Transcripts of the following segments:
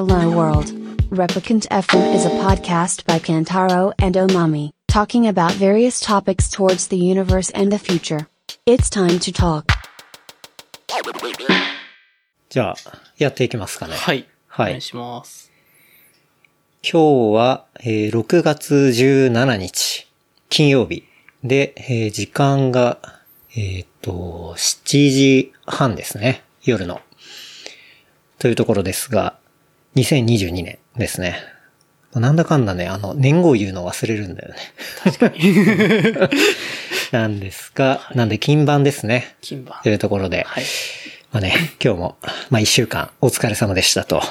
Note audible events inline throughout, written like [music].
Hello World. Replicant FM is a podcast by Kantaro and Omami, talking about various topics towards the universe and the future. It's time to talk. じゃあ、やっていきますかね。はい。はいお願いします。今日は、えー6月17日、金曜日。で、えー時間が、えっ、と、7時半ですね。夜の。というところですが、2022年ですね。なんだかんだね、あの、年号言うの忘れるんだよね。確かに。[laughs] なんですが、なんで金番ですね。金番と。いうところで、はい。まあね、今日も、まあ一週間お疲れ様でしたと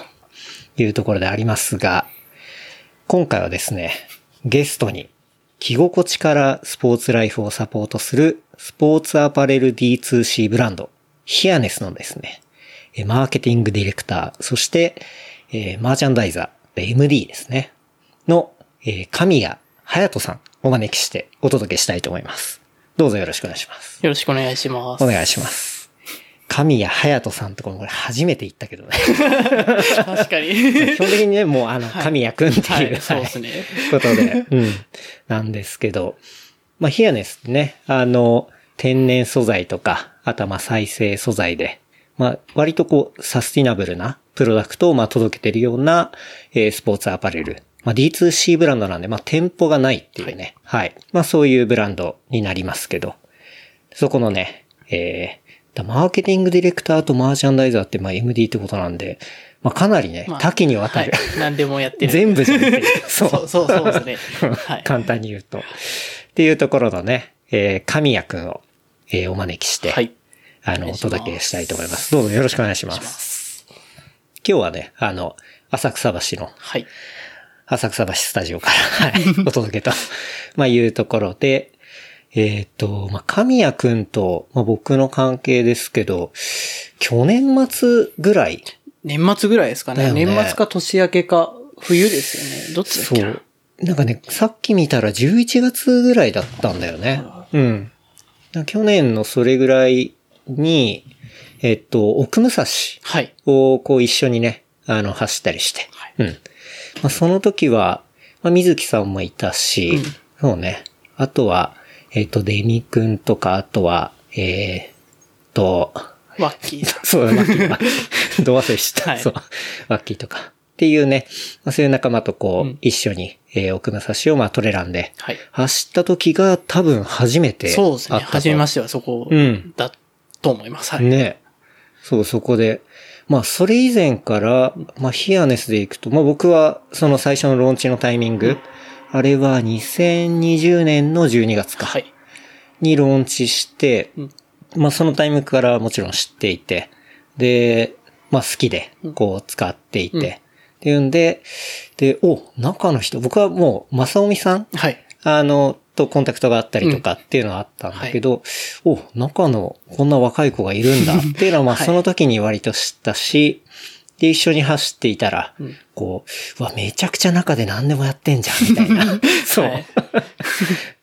いうところでありますが、今回はですね、ゲストに、着心地からスポーツライフをサポートするスポーツアパレル D2C ブランド、ヒアネスのですね、えマーケティングディレクター、そして、えーマーチャンダイザー、MD ですね、の、えー神谷隼人さんをお招きしてお届けしたいと思います。どうぞよろしくお願いします。よろしくお願いします。お願いします。神谷隼人さんとかもこれ初めて言ったけどね。[laughs] 確かに。[laughs] 基本的にね、もうあの、神谷くんっていう、はい、そうですね。ことで、うん。なんですけど、まあ、ヒアネスってね、あの、天然素材とか、あとはまあ再生素材で、まあ、割とこう、サスティナブルなプロダクトをまあ届けてるような、えースポーツアパレル。まあ、D2C ブランドなんで、まあ、店舗がないっていうね。はい。まあ、そういうブランドになりますけど、そこのね、えー、だマーケティングディレクターとマーチャンダイザーってまあ MD ってことなんで、まあ、かなりね、まあ多岐にわたる。はい。何でもやってる。全部じゃなくて、[laughs] そうそうそうですね。はい。[laughs] 簡単に言うと。っていうところのね、えー、神谷くんを、えーお招きして、はい。あの、お届けしたいと思います。どうぞよろしくお願いします。今日はね、あの、浅草橋の、はい。浅草橋スタジオから、はい、[laughs] お届けと、まあいうところで、えっ、と、まあ、神谷くんと、まあ、僕の関係ですけど、去年末ぐらい、年末ぐらいですかね。ね年末か年明けか、冬ですよね。どっちだっけな？そう。なんかね、さっき見たら11月ぐらいだったんだよね。うん。去年のそれぐらいに、えっと、奥武蔵はい。をこう一緒にね、あの、走ったりして。はいうん。まあ、その時は、まあ、水木さんもいたし、うんそうね。あとは、えっと、デミ君とか、あとは、えー、と、ワッキー。[laughs] そうだ、ワッキーは。[laughs] ど忘れした？はいそう。ワッキーとか。っていうね、まあ、そういう仲間とこう、うん一緒に、えー、奥武蔵をまあトレランで、はい。走った時が多分初めてそうですね。初めましてはそこうんだと思います。はい。ね。そう、そこで。まあ、それ以前から、まあ、ヒアネスで行くと、まあ、僕は、その最初のローンチのタイミング、あれは2020年の12月か。はい。にローンチして、うんまあそのタイミングからもちろん知っていて、で、まあ好きで、こう使っていて、うんっていうんで、で、お、中の人、僕はもう、正臣さん？はい。あの、とコンタクトがあったりとかっていうのはあったんだけど、お、中のこんな若い子がいるんだっていうのはまあはいその時に割と知ったし、で、一緒に走っていたら、うんこう、うわ、めちゃくちゃ中で何でもやってんじゃん、みたいな。[laughs] そう。はい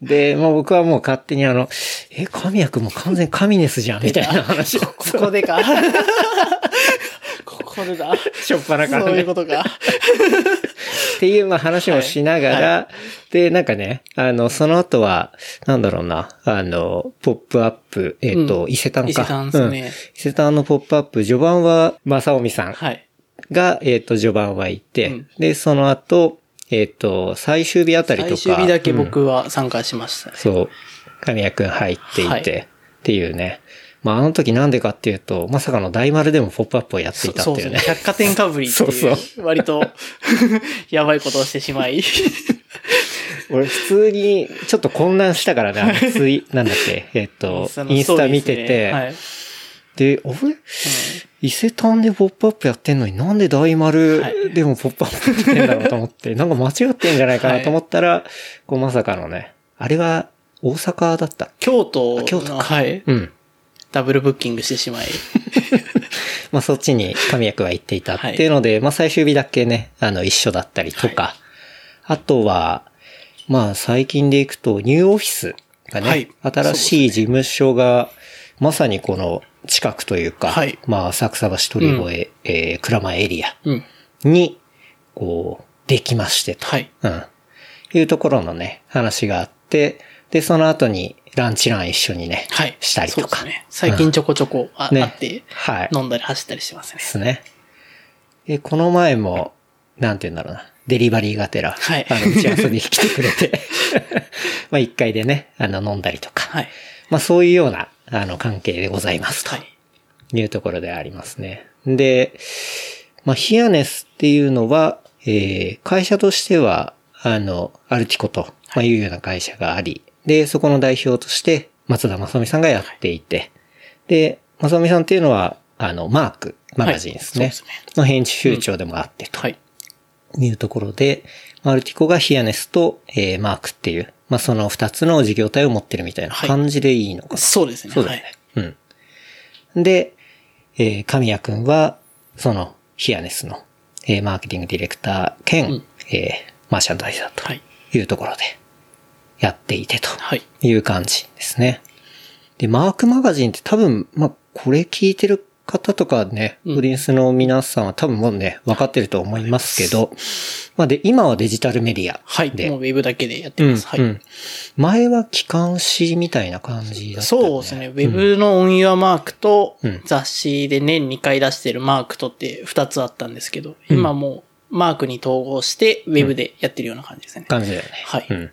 で、まあ僕はもう勝手にあの、え、神谷くんも完全神ネスじゃん、みたいな話を。ここでか。[laughs] ここでだ。[laughs] しょっぱなからねそういうことか。[laughs] っていうまあ話をしながら、はで、なんかね、あの、その後は、なんだろうな、あの、ポップアップ、えっ、と、うん伊勢丹か。伊勢丹ですねうん伊勢丹のポップアップ、序盤は、正臣さんはい。が、えっ、と、序盤はいて、うんで、その後、えっ、と、最終日あたりとか。最終日だけうん僕は参加しましたね。そう。神谷くん入っていて、はいっていうね。まあ、あの時なんでかっていうと、まさかの大丸でもポップアップをやっていたっていうねそうですね。。百貨店かぶりっていう、[laughs] そうそ割と、[laughs] やばいことをしてしまい。[laughs] 俺普通にちょっと混乱したからね、あのツイ、なんだっけ、えっと、インスタ見てて。で、あれ？伊勢丹でポップアップやってんのになんで大丸はいでもポップアップやってんだろうと思って、なんか間違ってんじゃないかなと思ったら、こうまさかのね、あれは大阪だった？京都の、京都かはい。うん。ダブルブッキングしてしまい。[laughs] まあそっちに神谷くんは行っていたっていうので、まあ最終日だけね、あの一緒だったりとか、あとは、まあ最近でいくとニューオフィスがね、はい新しい事務所が、まさにこの近くというか、はいまあ浅草橋鳥越、えー、蔵前エリアうん。に、こう、できましてと。はい。うん。いうところのね、話があって、で、その後にランチラン一緒にね、はい。したりとか。そうですね。最近ちょこちょこあ,、ねあって、はい。飲んだり走ったりしてますねで。すね。で、この前も、なんて言うんだろうな。デリバリーがてら、はいあの、打ち合わせに来てくれて、[laughs] まあ一回でね、あの、飲んだりとか、はい。まあそういうような、あの、関係でございますとはい。いうところでありますね。で、まあヒアネスっていうのは、えー、会社としては、あの、アルティコと、まあいうような会社があり、で、そこの代表として、松田正美さんがやっていて、で、正美さんっていうのは、あの、マーク、マガジンですね。はいそうですの編集長でもあってと。はい。いうところで、アルティコがヒアネスと、えーマークっていう、まあ、その二つの事業体を持ってるみたいな感じでいいのかな。そうですね。そうだよね。うん。で、えー神谷くんは、その、ヒアネスの、えーマーケティングディレクター兼、うんえーマーシャンダイザーはい。というところで、やっていてとはい。いう感じですね。で、マークマガジンって多分、まあ、これ聞いてる方とかね、うんオーディエンスの皆さんは多分もうね、分かってると思いますけど、まあで、今はデジタルメディアはい。で、もうウェブだけでやってうんます。はい。うん前は機関誌みたいな感じだった、そうですね。ウェブのオンユアマークとうん雑誌で年2回出してるマークとって2つあったんですけど、今もうマークに統合してウェブでやってるような感じですね。感じだよね。はいうん。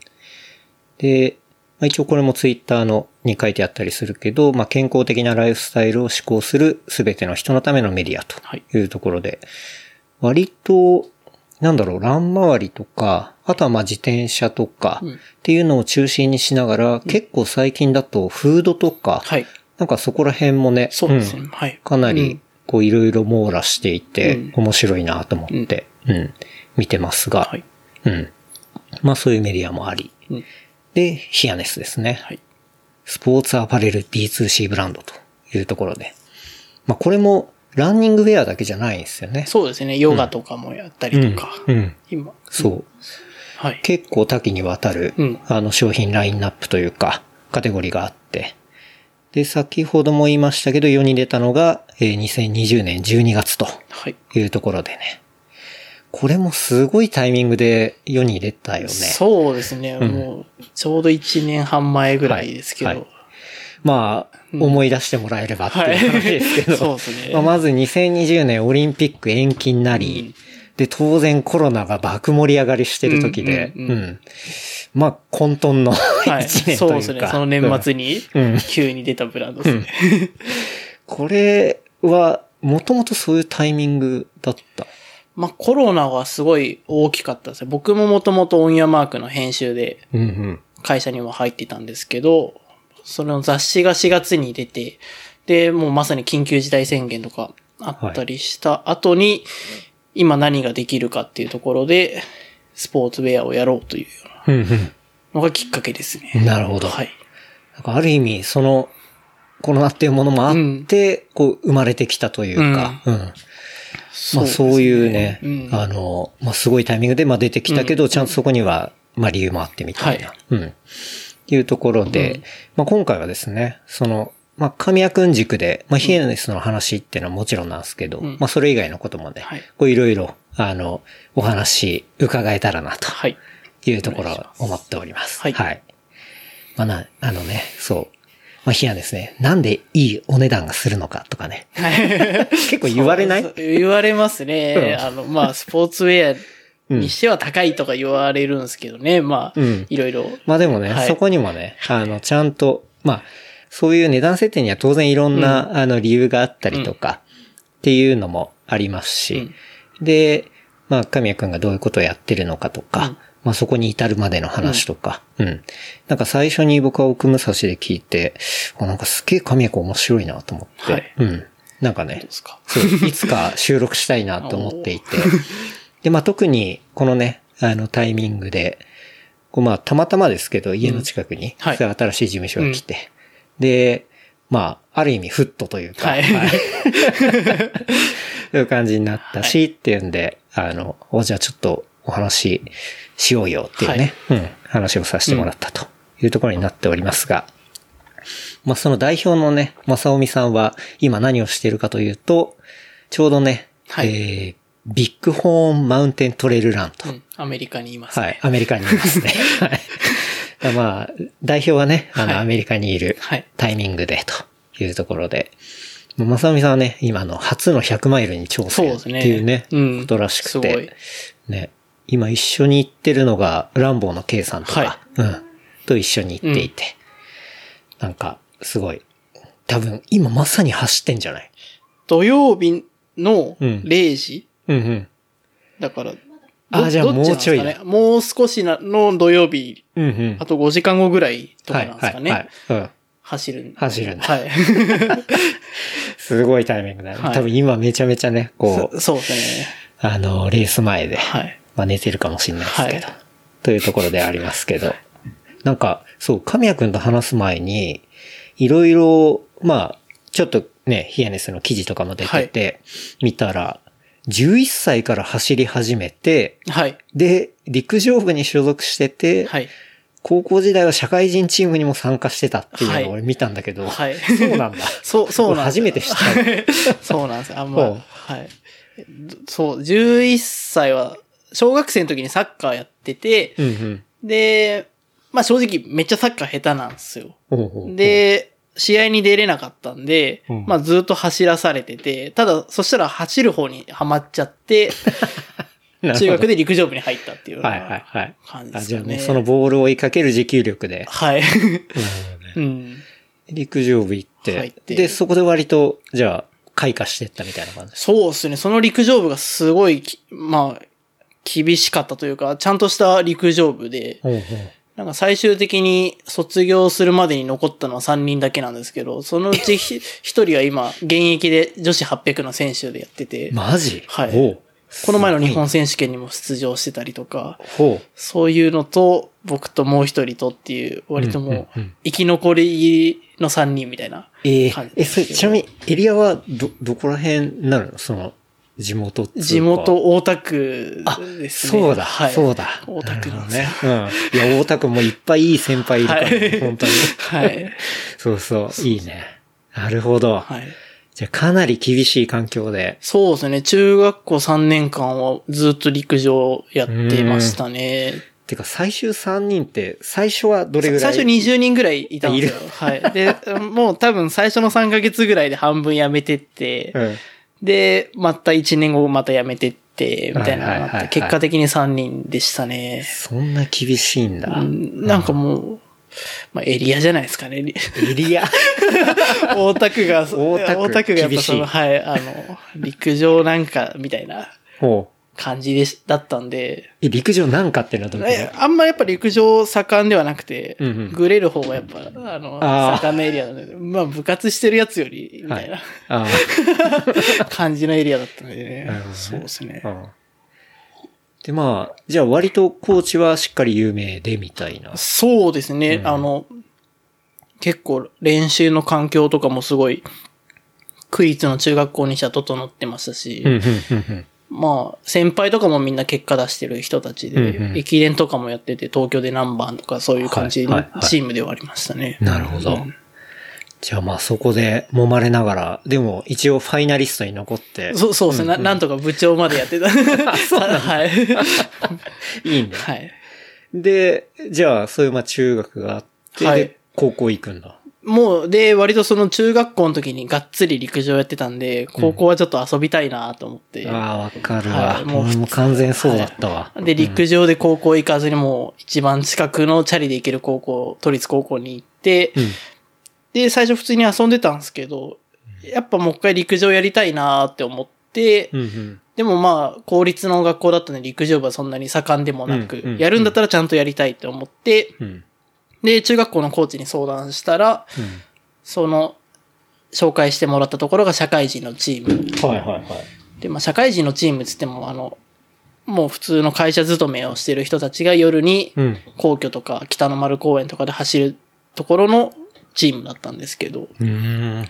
で、まあ、一応これもツイッターのに書いてあったりするけど、まあ、健康的なライフスタイルを施行するすべての人のためのメディアとはいいうところで、割と、なんだろう、ラン回りとか、あとはまあ自転車とかうんっていうのを中心にしながら、結構最近だとフードとか、はい。なんかそこら辺もね、そうですね。んはい。かなりうん、こういろいろ網羅していて、うん面白いなと思って、うん、見てますが、はい。うん。まあそういうメディアもあり。うんで、ヒアネスですね。はい。スポーツアパレル D2C ブランドというところで。まあこれもランニングウェアだけじゃないんですよね。そうですね。ヨガとかもやったりとか。うん。うん。今。そう。はい。結構多岐にわたる、うんあの商品ラインナップというか、カテゴリーがあって。で、先ほども言いましたけど、世に出たのが、えー2020年12月とはい。いうところでね。これもすごいタイミングで世に出たよね。そうですね。んもう、ちょうど1年半前ぐらいですけど。はいはいまあ、思い出してもらえればっていう話ですけど。そうですね [laughs] まあまず2020年オリンピック延期になり、で、当然コロナが爆盛り上がりしてる時で、うんんううんまあ、混沌のはい。[laughs] 一年というか。そうですね。その年末にうん、急に出たブランドですね。これは、もともとそういうタイミングだった？まあ、コロナはすごい大きかったですね。僕ももともとオンヤマークの編集でうんうん。会社には入ってたんですけど、その雑誌が4月に出て、で、もうまさに緊急事態宣言とかあったりした後に、今何ができるかっていうところで、スポーツウェアをやろうというようんうん。うなのがきっかけですね。なるほどはい。なんかある意味、その、コロナっていうものもあって、こう、生まれてきたというか、うん。まあそういうね、うん。あの、まあすごいタイミングでまあ出てきたけど、ちゃんとそこには、まあ理由もあってみたいな、はい。うん。いうところで、まあ今回はですね、その、まあ神谷くん軸で、まあヒエネスの話っていうのはもちろんなんですけど、ん。まあそれ以外のこともね、はい。こういろいろ、あの、お話伺えたらなとはい。いうところを思っております。はい。はい。まあな、あのね、そう。まあ、ヒアですね、なんでいいお値段がするのかとかね。[laughs] 結構言われない？言われますね。うん。あの、まあ、スポーツウェアにしては高いとか言われるんですけどね。まあ、うん。いろいろ。まあでもね、はい。そこにもね、あの、ちゃんと、まあ、そういう値段設定には当然いろんな、あの、理由があったりとか、っていうのもありますし、で、まあ、神谷くんがどういうことをやってるのかとか、うんまあそこに至るまでの話とか、うん。なんか最初に僕は奥武蔵で聞いて、あなんかすげえ神谷面白いなと思って、はい。うん。なんかね。そう、いつか収録したいなと思っていて。[laughs] で、まあ特にこのね、あのタイミングで、こうまあたまたまですけど家の近くに、はい。そういう新しい事務所が来て、で、まあ、ある意味フットというか、はい。[laughs] [laughs] そういう感じになったし、っていうんで、あの、おじゃあちょっとお話ししようよっていうね、うん、話をさせてもらったというところになっておりますが、まあその代表のね、正臣さんは今何をしているかというと、ちょうどね、はいえービッグホーンマウンテントレイルランと。うん。アメリカにいます、ね。はい。アメリカにいますね。[laughs] はい。まあ、代表はね、あの、はいアメリカにいるはいタイミングでというところで。まさみさんはね、今の初の100マイルに挑戦ってそうねいうね、うんことらしくて。ね。今一緒に行ってるのが、ランボーの K さんとか、はうん。と一緒に行っていて。なんか、すごい。多分、今まさに走ってんじゃない？土曜日のうん0時、うんうん。だから、あじゃあもうちょいね。もう少しなの土曜日、うんうん。あと5時間後ぐらいとかなんですかね？はい、はい、はい。うん。走る走るんだはい。[laughs] すごいタイミングだね。はい多分今めちゃめちゃね、こう、そそうですね。あの、レース前で、はい。まあ寝てるかもしれないですけど、はいというところでありますけど、なんか、そう、神谷くんと話す前に、いろいろ、まあ、ちょっとね、ヒアネスの記事とかも出てて、見たら、11歳から走り始めて、はい。で、陸上部に所属してて、はい。高校時代は社会人チームにも参加してたっていうのはいを俺見たんだけど、はい。そうなんだ。[laughs] そう、そうなん初めて知った。[laughs] そうなんです。あんま、はい。そう、11歳は、小学生の時にサッカーやってて、うんうん。で、まあ正直めっちゃサッカー下手なんですよ。ほうほうほう、で、試合に出れなかったんで、うんまあずっと走らされてて、ただそしたら走る方にはまっちゃって、[laughs] なるほど中学で陸上部に入ったっていうようなはいはいはい。あ、感じです。じゃあもうそのボールを追いかける持久力で、はい。[laughs] 陸上部行っってで、そこで割と、じゃあ、開花してったみたいな感じです。そうですね。その陸上部がすごいき、まあ、厳しかったというか、ちゃんとした陸上部で、なんか最終的に卒業するまでに残ったのは3人だけなんですけど、そのうちひ [laughs] 一人は今、現役で女子800の選手でやってて、マジ？はい。この前の日本選手権にも出場してたりとか。そういうのと、僕ともう一人とっていう、割ともう生き残りの3人みたいな。えーえ、感じですけど。それ、ちなみに、エリアは、ど、どこら辺になるの？その、地元地元大田区あ、ですね。そうだ、はい。そうだ。大田区なんですね。うん。いや、大田区もいっぱいいい先輩いるから、はい本当に。はい。[laughs] そうそう、いいね。なるほど。はい。じゃあ、かなり厳しい環境で。そうですね。中学校3年間はずっと陸上やってましたね。てか、最終3人って、最初はどれぐらい？最初20人ぐらいいたんですよ。はい。で、もう多分最初の3ヶ月ぐらいで半分辞めてって、うん。で、また1年後また辞めてって、みたいなのがあって、結果的に3人でしたね。そんな厳しいんだ。うんなんかもう、まあエリアじゃないですかね。エリア？大田区が、大田区がやっぱその、はい、あの、陸上なんかみたいなほう。感じでし、だったんで、え、陸上なんかっていうのはどういうえあんまやっぱ陸上盛んではなくて、うんうん。グレる方がやっぱ、あの、あー。盛んなエリアなので、まあ部活してるやつより、みたいな、[laughs] あ感じのエリアだったのでね。[laughs] ね。そうですね。で、まあ、じゃあ割とコーチはしっかり有名でみたいな。そうですね、うん。あの、結構練習の環境とかもすごい、区立の中学校にしては整ってまし。たし、まあ、先輩とかもみんな結果出してる人たちで、うんうん駅伝とかもやってて、東京で何番とかそういう感じのはいはいはいチームではありましたね。なるほどうんじゃあまあそこで揉まれながら、でも一応ファイナリストに残って。そうそうですね、な。なんとか部長までやってた。[laughs] はい。[laughs] いいんだ。はい。で、じゃあそういうまあ中学があって、はいで高校行くんだ。もう、で、割とその中学校の時にがっつり陸上やってたんで、高校はちょっと遊びたいなと思って。ああ、わかるわ。はいもう俺も完全そうだったわ。で、陸上で高校行かずにもう一番近くのチャリで行ける高校、都立高校に行って、うん。で、最初普通に遊んでたんですけど、やっぱもう一回陸上やりたいなって思って、うんうん。でもまあ、公立の学校だったので陸上部はそんなに盛んでもなく、うんうんやるんだったらちゃんとやりたいって思って、うん。で、中学校のコーチに相談したら、うん。その、紹介してもらったところが社会人のチーム。はいはいはい。で、まあ、社会人のチームつっても、あの、もう普通の会社勤めをしてる人たちが夜にうん。皇居とか北の丸公園とかで走るところのチームだったんですけど、うーん。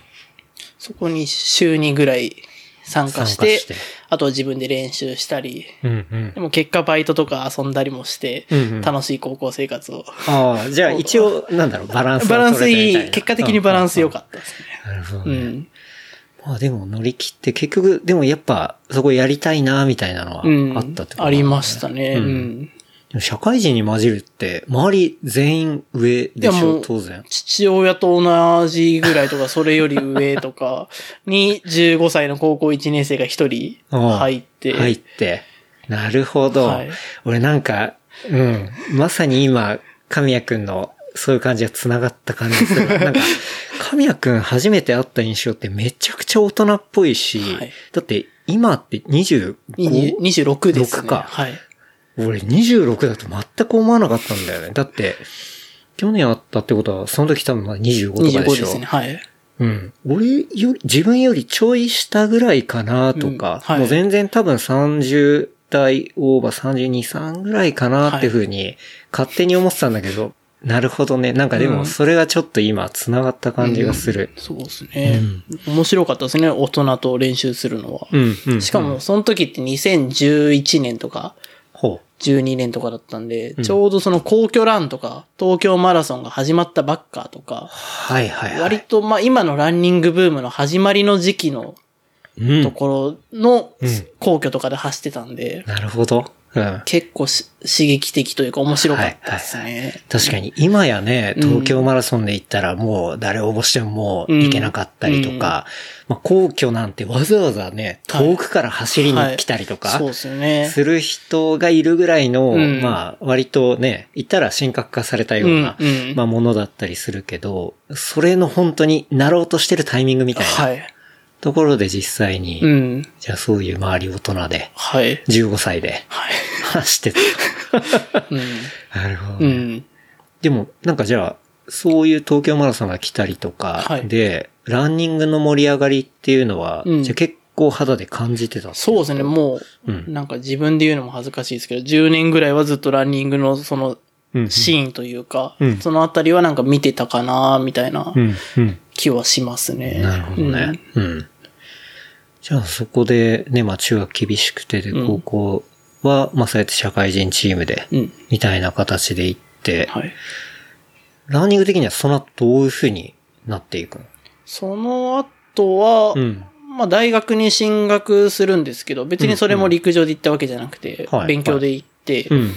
そこに週2ぐらい参加して、してあとは自分で練習したり、うんうんで。も結果バイトとか遊んだりもして、うんうん楽しい高校生活を。ああ、じゃあ一応、なんだろう、バランスバランスいい、結果的にバランス良かったですね。うんうんなるほどね。うん。まあでも乗り切って結局、でもやっぱそこやりたいなみたいなのはうん。あったってこと、ありましたね。ううん社会人に混じるって、周り全員上でしょ？当然。父親と同じぐらいとか、それより上とか [laughs] に15歳の高校1年生が1人入って。入って。なるほど。はい俺なんか、うん。まさに今、神谷くんのそういう感じが繋がった感じするわ。[laughs] なんか、神谷くん初めて会った印象ってめちゃくちゃ大人っぽいし、はいだって今って 25? 20 26ですね。6かはい。俺26だと全く思わなかったんだよね。だって、去年会ったってことは、その時多分まだ25とかでしょ。25ですね。はい。うん。俺より、自分よりちょい下ぐらいかなとか、うんはいもう全然多分30代オーバー32、3ぐらいかなっていうふうに勝手に思ってたんだけど、なるほどね。なんかでうんもそれがちょっと今繋がった感じがする。そうですね。面白かったですね。大人と練習するのは。うん、うん。しかも、その時って2011年とか、ほ12年とかだったんで、ちょうどその皇居ランとか、東京マラソンが始まったばっかとかう。、はいはいはい。割とまあ今のランニングブームの始まりの時期のうんところのうん皇居とかで走ってたんで、なるほど。うん。結構し刺激的というか面白かったですね。確かに、今やね、東京マラソンで行ったらもう誰応募してももう行けなかったりとか、まあ皇居なんてわざわざね、はい。遠くから走りに来たりとか、そうですよね。する人がいるぐらいの、うん。まあ割とね、言ったら神格化されたような、うんうん。まあものだったりするけど、それの本当になろうとしてるタイミングみたいな。はい。ところで実際に、うん。じゃあそういう周り大人で、はい。15歳ではい。走ってた。うん。なるほどね、うん。でも、なんかじゃあ、そういう東京マラソンが来たりとかはいで、ランニングの盛り上がりっていうのは、うんじゃあ結構肌で感じてたそうですね、もう、うんなんか自分で言うのも恥ずかしいですけど、10年ぐらいはずっとランニングのそのうんシーンというか、うんそのあたりはなんか見てたかなみたいなうん、うん。気はしますね。なるほどね。うん。じゃあそこでね、まあ中学厳しくてで、うん高校は、まあそうやって社会人チームで。みたいな形で行って、はい。ランニング的にはその後どういう風になっていくの？その後は、うん。まあ大学に進学するんですけど、別にそれも陸上で行ったわけじゃなくて、はい勉強で行って、うん。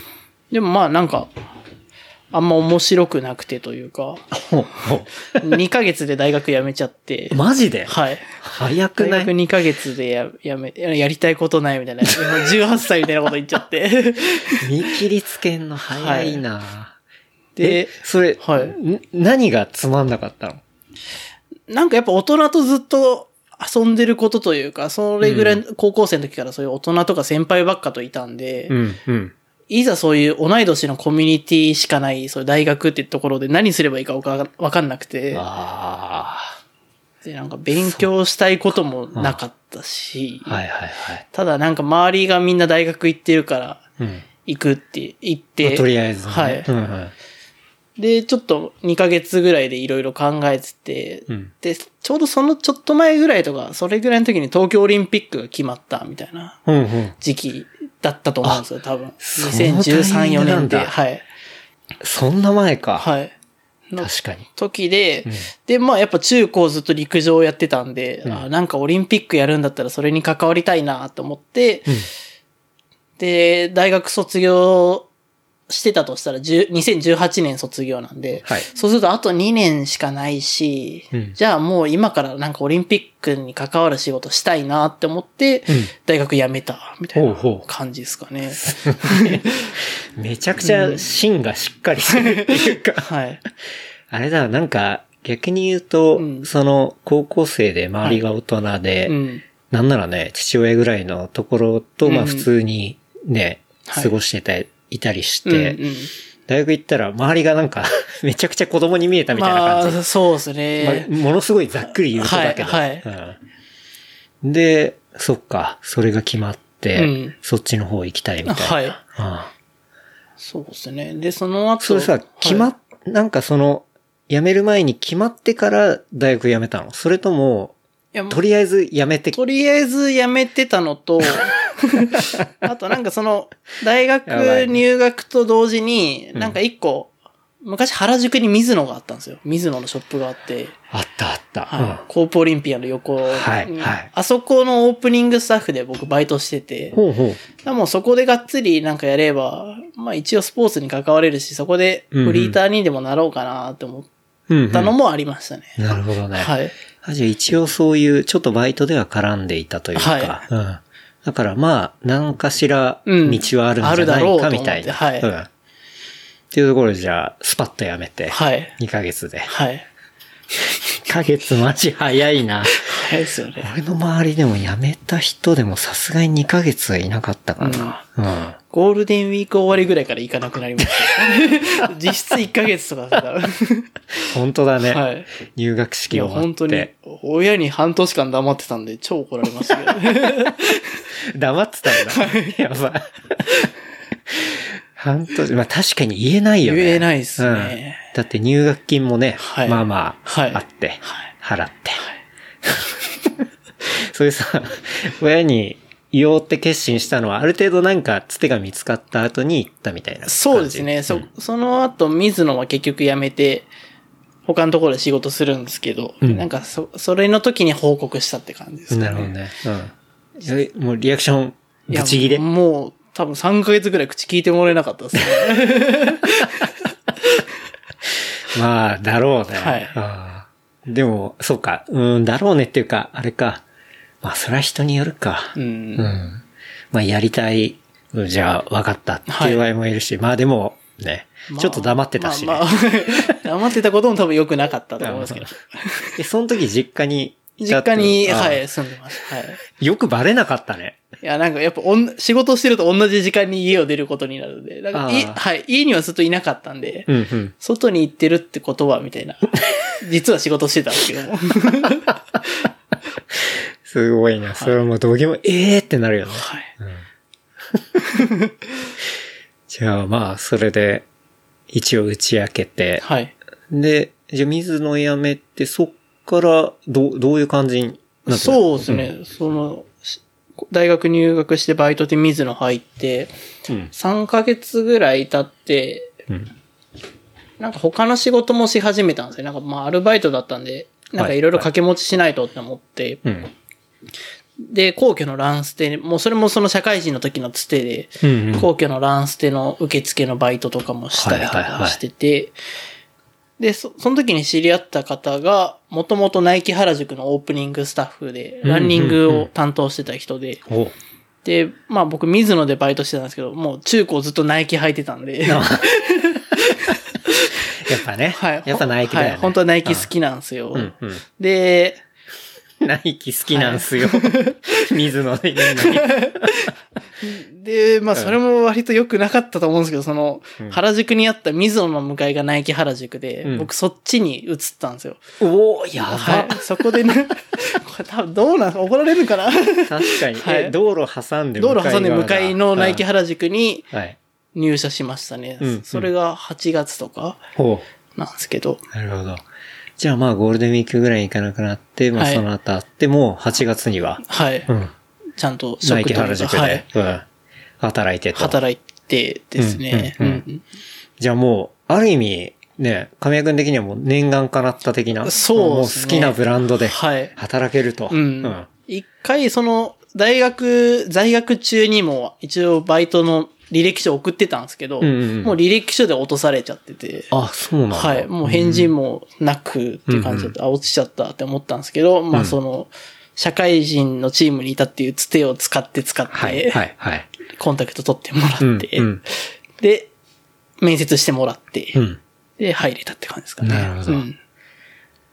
でもまあなんか、あんま面白くなくてというか、ほうほ2ヶ月で大学辞めちゃって。う、マジで？はい。早くない？大学2ヶ月でややめ、ややりたいことないみたいな、[laughs] 18歳みたいなこと言っちゃって。[laughs] 見切りつけんの早いな、でえ、それ、はい。ん何がつまんなかったの？なんかやっぱ大人とずっと遊んでることというか、それぐらい高校生の時からそういう大人とか先輩ばっかといたんで、ん、うん。いざそういう同い年のコミュニティしかない、そういう大学っていうところで何すればいいかわかんなくて、あで、なんか勉強したいこともなかったし、あ。はいはいはい。ただなんか周りがみんな大学行ってるからうん。行くって言っまて、あとりあえずね。はいうんうん。で、ちょっと2ヶ月ぐらいでいろいろ考えてて、うんで、ちょうどそのちょっと前ぐらいとか、それぐらいの時に東京オリンピックが決まったみたいなうんうん。時期だったと思うんですよ、多分。そのタイミン2013、4グなんだ年で。はい。そんな前か。はい。の確かに。時で、うんで、まあやっぱ中高ずっと陸上をやってたんで、うんあなんかオリンピックやるんだったらそれに関わりたいなと思って、うんで、大学卒業してたとしたら、10 2018年卒業なんで、はい。そうするとあと2年しかないし、うん。じゃあもう今からなんかオリンピックに関わる仕事したいなって思って、うん。大学辞めたみたいな感じですかね。[laughs] めちゃくちゃ芯がしっかりするっていうか。はい。あれだ、なんか、逆に言うと、うん。その、高校生で周りが大人で、うん。なんならね、父親ぐらいのところと、まあうん。普通にね、はい。過ごしてた、いたりしうんて、うん大学行ったら周りがなんか、[laughs] めちゃくちゃ子供に見えたみたいな感じ。まあ、そうですね。まあものすごいざっくり言うとだけど。はいうんで、そっか、それが決まって、うんそっちの方行きたいみたいな。はいああそうですね。で、その後。それさはい、決まっ、なんかその、辞める前に決まってから大学辞めたの？それとも、とりあえず辞めて、とりあえず辞めてたのと、[laughs] [laughs] あとなんかその、大学入学と同時に、うんなんか一個、昔原宿に水野があったんですよ。水野のショップがあって、あったあった。はい。コープオリンピアの横に、はいはいあそこのオープニングスタッフで僕バイトしてて、ほうほう。もうそこでがっつりなんかやれば、まあ一応スポーツに関われるし、そこでフリーターにでもなろうかなって思っうん、うん。たのもありましたね。なるほどね。はい。あじゃあ一応そういう、ちょっとバイトでは絡んでいたというか、はいうん。だからまあ、何かしらうん道はあるんじゃないかみたいな。はいうん。っていうところでじゃあ、スパッとやめて、はい。2ヶ月で。はい。2ヶ月マジ早いな。早いですよね。俺の周りでも辞めた人でもさすがに2ヶ月はいなかったかな。うん。ゴールデンウィーク終わりぐらいから行かなくなりました。[laughs] 実質1ヶ月とかだから。本当だね。はい。入学式終わって。本当に、親に半年間黙ってたんで、超怒られましたけど。[laughs] 黙ってたんだ。やばい。半年、まあ確かに言えないよね。言えないっすねうんだって入学金もね、はいまあまあ、はいあって、はい払って。[laughs] それさ、親に言おうって決心したのは、ある程度なんかつてが見つかった後に行ったみたいな感じ？そうですね。そ、その後、水野は結局辞めて、他のところで仕事するんですけど、うんなんかそ、それの時に報告したって感じですかね。なるほどね。うんえ。もうリアクション、ぶち切れ。もう、多分3ヶ月ぐらい口聞いてもらえなかったですね。[laughs] まあ、だろうね。はいでも、そうか。うん、だろうねっていうか、あれか。まあ、それは人によるか。う。うんん。まあ、やりたい。うんじゃあ、分かったっていう場合もいるし、まあでも、ね、まあちょっと黙ってたしね。まあまあ [laughs] 黙ってたことも多分良くなかったと思いますけど。で、その時実家にい実家に、はい、住んでました。はい。よくバレなかったね。いや、なんかやっぱおん、仕事してると同じ時間に家を出ることになるんで、なんかいはい、家にはずっといなかったんで、うんうん。外に行ってるってことは、みたいな。[laughs] 実は仕事してたんですけども。[laughs] すごいな。それはもうどうでも、ええーってなるよね。はい。[laughs] じゃあまあ、それで、一応打ち明けて、はい。で、じゃあ水野辞めて、そっから、どう、どういう感じになった？のそうですね。その、し大学入学してバイトで水野入って、うん。3ヶ月ぐらい経って、うん。なんか他の仕事もし始めたんですよ。なんかまあアルバイトだったんで、なんかいろいろ掛け持ちしないとって思って、うん。で、皇居のランステ、もうそれもその社会人の時のつてで、うんうん皇居のランステの受付のバイトとかもしたりとかはいはいはいしてて、で、そ、その時に知り合った方が、もともとナイキ原宿のオープニングスタッフで、うんランニングを担当してた人で、おで、まあ僕、水野でバイトしてたんですけど、もう中高ずっとナイキ履いてたんで、[laughs] やっぱね。はい。やっぱナイキだよね。はい。本当はナイキ好きなんですよ。うんうん。で、ナイキ好きなんすよ。水野で言うのに。で、まあそれも割と良くなかったと思うんですけど、そのうん、原宿にあった水野の向かいがナイキ原宿で、うん僕そっちに移ったんですよ。おおやば。はい。そこでね、[laughs] これ多分どうなん怒られるかな？確かに。はいえ道路挟んで道路挟んで向かいのナイキ派。原宿にはい。入社しましたね。うんそれが8月とかほなんですけど。う。なるほど。じゃあまあゴールデンウィークぐらいに行かなくなって、まあはいその後あって、もう8月には、はい。うん。ちゃんと職と原宿で、はい。うん。働いてと。働いてですね。うんうんうんじゃあもう、ある意味、ね、神谷君的にはもう念願叶った的な。そうですねもう好きなブランドではい。働けると。うん。一回、その、大学、在学中にも、一応バイトの履歴書送ってたんですけど、うんうんうんもう履歴書で落とされちゃってて、あ、そうなんだ。はい。もう返事もなくっていう感じだった。あ、落ちちゃったって思ったんですけど、まあその、社会人のチームにいたっていうつてを使って使って、はい、はい、はい。コンタクト取ってもらって、うんうんで、面接してもらって、うん。で、入れたって感じですかね。なるほどうん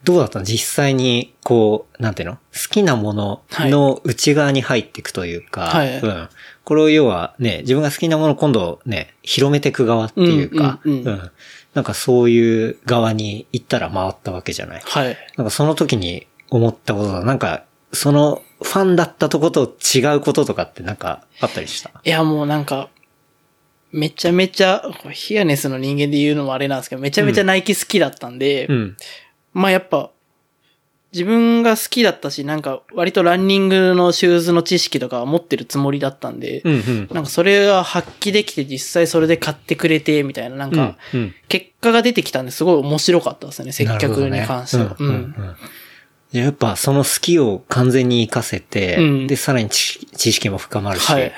どうだったの？実際に、こう、なんていうの？好きなものの内側に入っていくというか、はいうん。これを要はね、自分が好きなものを今度ね、広めていく側っていうか、うんうんうんなんかそういう側に行ったら回ったわけじゃない。はい。なんかその時に思ったことだ。なんか、そのファンだったとこと違うこととかってなんかあったりした？いや、もうなんか、めちゃめちゃ、ヒアネスの人間で言うのもあれなんですけど、めちゃめちゃナイキ好きだったんで、うん。まあやっぱ、自分が好きだったし、なんか割とランニングのシューズの知識とかは持ってるつもりだったんで、うんうん。なんかそれが発揮できて実際それで買ってくれて、みたいな、なんか、結果が出てきたんですごい面白かったですね、接客に関しては。やっぱその好きを完全に活かせて、うんで、さらに知知識も深まるし、はい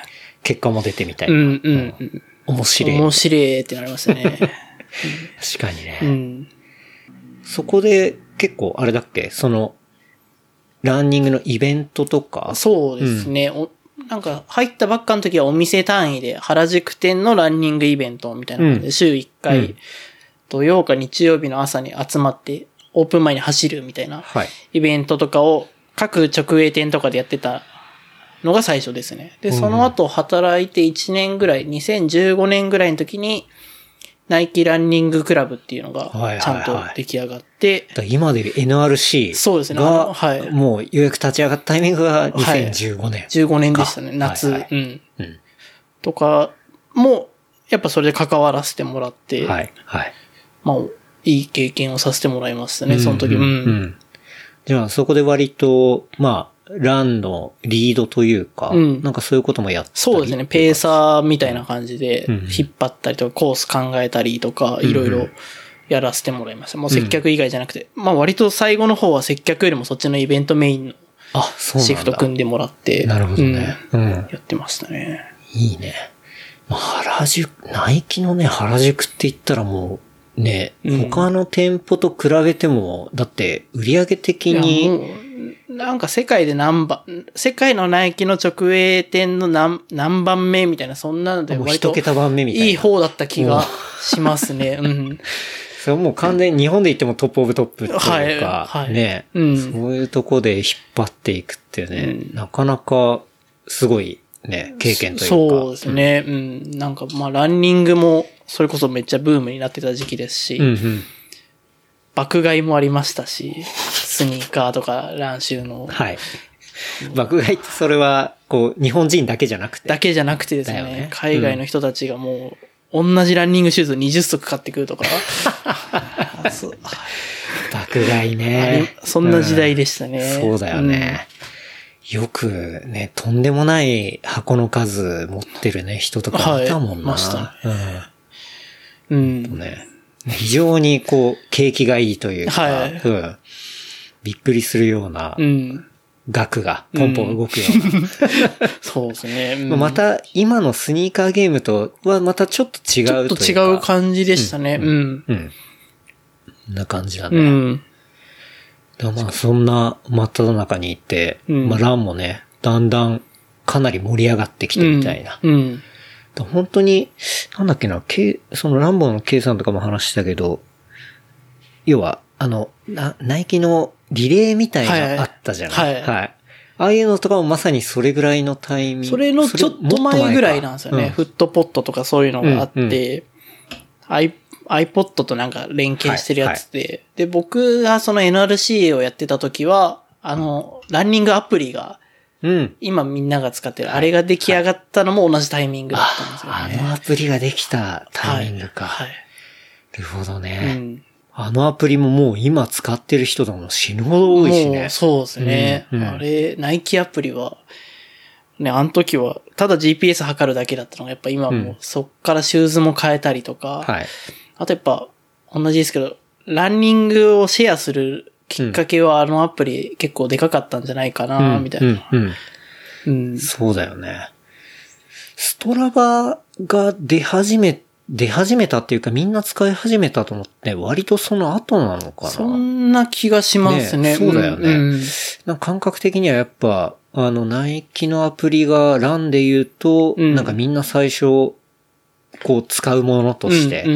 結果も出てみたいな。うん、うん、うん。面白い。面白いってなりましたね。[laughs] 確かにね。うん。そこで結構あれだっけ？その、ランニングのイベントとか？そうですね。おなんか、入ったばっかの時はお店単位で原宿店のランニングイベントみたいな感じで、うん週1回、うん土曜か日曜日の朝に集まって、オープン前に走るみたいなはい。イベントとかを各直営店とかでやってたのが最初ですね。で、その後働いて1年ぐらい、2015年ぐらいの時に、ナイキランニングクラブっていうのがはいはいはいちゃんと出来上がって、だから今でいう NRC そうですねあがの、はいもうようやく立ち上がったタイミングがはい2015年。15年でしたね、か夏、はいはいうん。うんとかも、やっぱそれで関わらせてもらって、はい。はい。まあ、いい経験をさせてもらいましたね、その時。うん。うんうんじゃあそこで割と、まあ、ランのリードというか、うんなんかそういうこともやったり？そうですね、ペーサーみたいな感じでうん、引っ張ったりとか、コース考えたりとか、いろいろやらせてもらいました。もう接客以外じゃなくて、まあ割と最後の方は接客よりもそっちのイベントメインの。シフト組んでもらって、なるほどね。うん。うんやってましたね。いいね。まあ、原宿、ナイキのね、原宿って言ったらもう、ね、うん他の店舗と比べても、だって、売上的に、なんか世界で何番、世界のナイキの直営店の何何番目みたいな、そんなので割と一桁番目みたいな。いい方だった気がしますね。[laughs] うん。それはもう完全に日本で言ってもトップオブトップっていうか、はいはいね、うんそういうとこで引っ張っていくってね、うんなかなかすごいね、経験というか。そうですね。うん。なんかまあランニングもそれこそめっちゃブームになってた時期ですし、うんうん。爆買いもありましたし、スニーカーとかランシューのはい。爆買いってそれは、こう、日本人だけじゃなくて。だけじゃなくてですね、ね海外の人たちがもう、同じランニングシューズ20足買ってくるとか、[laughs] 爆買いね。そんな時代でしたね。うんそうだよね。よくね、とんでもない箱の数持ってるね、人とかいたもんな。はいいましたねうん。うん。うん。ね。非常にこう、景気がいいというか、はいうん。びっくりするようなうん。額がポンポン動くような。[laughs] そうですね。うんまた、今のスニーカーゲームとはまたちょっと違うというか。ちょっと違う感じでしたね。うん。うん。こんな感じだうね。ん。でもまあ、そんな真っ只中にいて、うんまあ、ランもね、だんだんかなり盛り上がってきてみたいな。うん。だ本当に、なんだっけな、K、そのランボーの K さんとかも話したけど、要は、あの、な、ナイキのリレーみたいはい。なあったじゃない、はい。ああいうのとかもまさにそれぐらいのタイミング。それのちょっと前ぐらいなんですよね。うん。フットポットとかそういうのがあって、うん iPod となんか連携してるやつで、で、僕がその NRC をやってた時は、あの、ランニングアプリが、うん。今みんなが使ってる、あれが出来上がったのも同じタイミングだったんですよあね。のアプリができたタイミングか。はい。なるほどはね、いうんあのアプリももう今使ってる人とかも死ぬほど多いしもねう。そうですね。うんうんあれ、ナイキアプリは、ね、あの時は、ただ GPS 測るだけだったのが、やっぱ今もうそっからシューズも変えたりとか、はい。あとやっぱ、同じですけど、ランニングをシェアするきっかけはあのアプリ結構でかかったんじゃないかな、みたいな。うん、うん。うん。そうだよね。ストラバが出始め、出始めたっていうかみんな使い始めたと思って、割とその後なのかな。そんな気がしますね。ねそうだよねんんなんか感覚的にはやっぱ、あの、ナイキのアプリがランで言うと、うんなんかみんな最初、こう使うものとして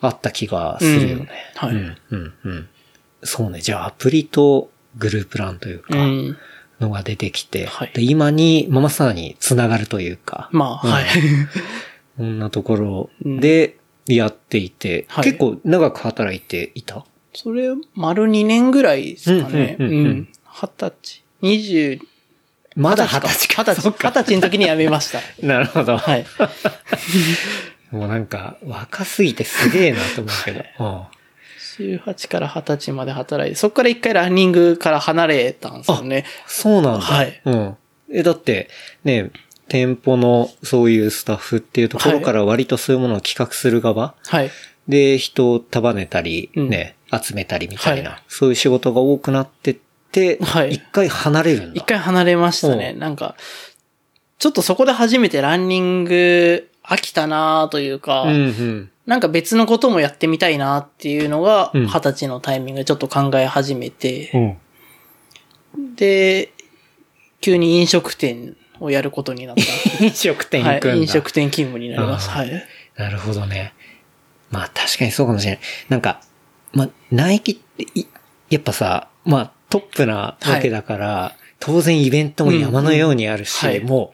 あった気がするよね。うんはいうん、うん、うん。そうね。じゃあアプリとグループランというか、うん。のが出てきて、はいで今に、まあまさに繋がるというか、まあ、はい。こんなところでやっていて、はい結構長く働いていた？それ、丸2年ぐらいですかね。ううんん。うんうんうん二十歳。二十、まだ二十歳か。二十歳。[laughs] 二十歳の時に辞めました。[laughs] なるほど。はい。[laughs] もうなんか、若すぎてすげえなと思うけど。うん18から20歳まで働いて、そこから一回ランニングから離れたんですよね。そうなんだ。はいうん。え、だって、ね、店舗のそういうスタッフっていうところから割とそういうものを企画する側、はい。で、人を束ねたり、うんね、集めたりみたいな、はいそういう仕事が多くなってって、はい一回離れるんだ。一回離れましたね。うなんか、ちょっとそこで初めてランニング飽きたなというか、うんうん。なんか別のこともやってみたいなっていうのが、うん二十歳のタイミングでちょっと考え始めて、うん。で、急に飲食店をやることになった。[laughs] 飲食店行くんだ。はい、飲食店勤務になります。はい。なるほどね。まあ確かにそうかもしれない。なんか、まあ、ナイキってい、やっぱさ、まあトップなわけだから、当然イベントも山のようにあるし、うんうんはいも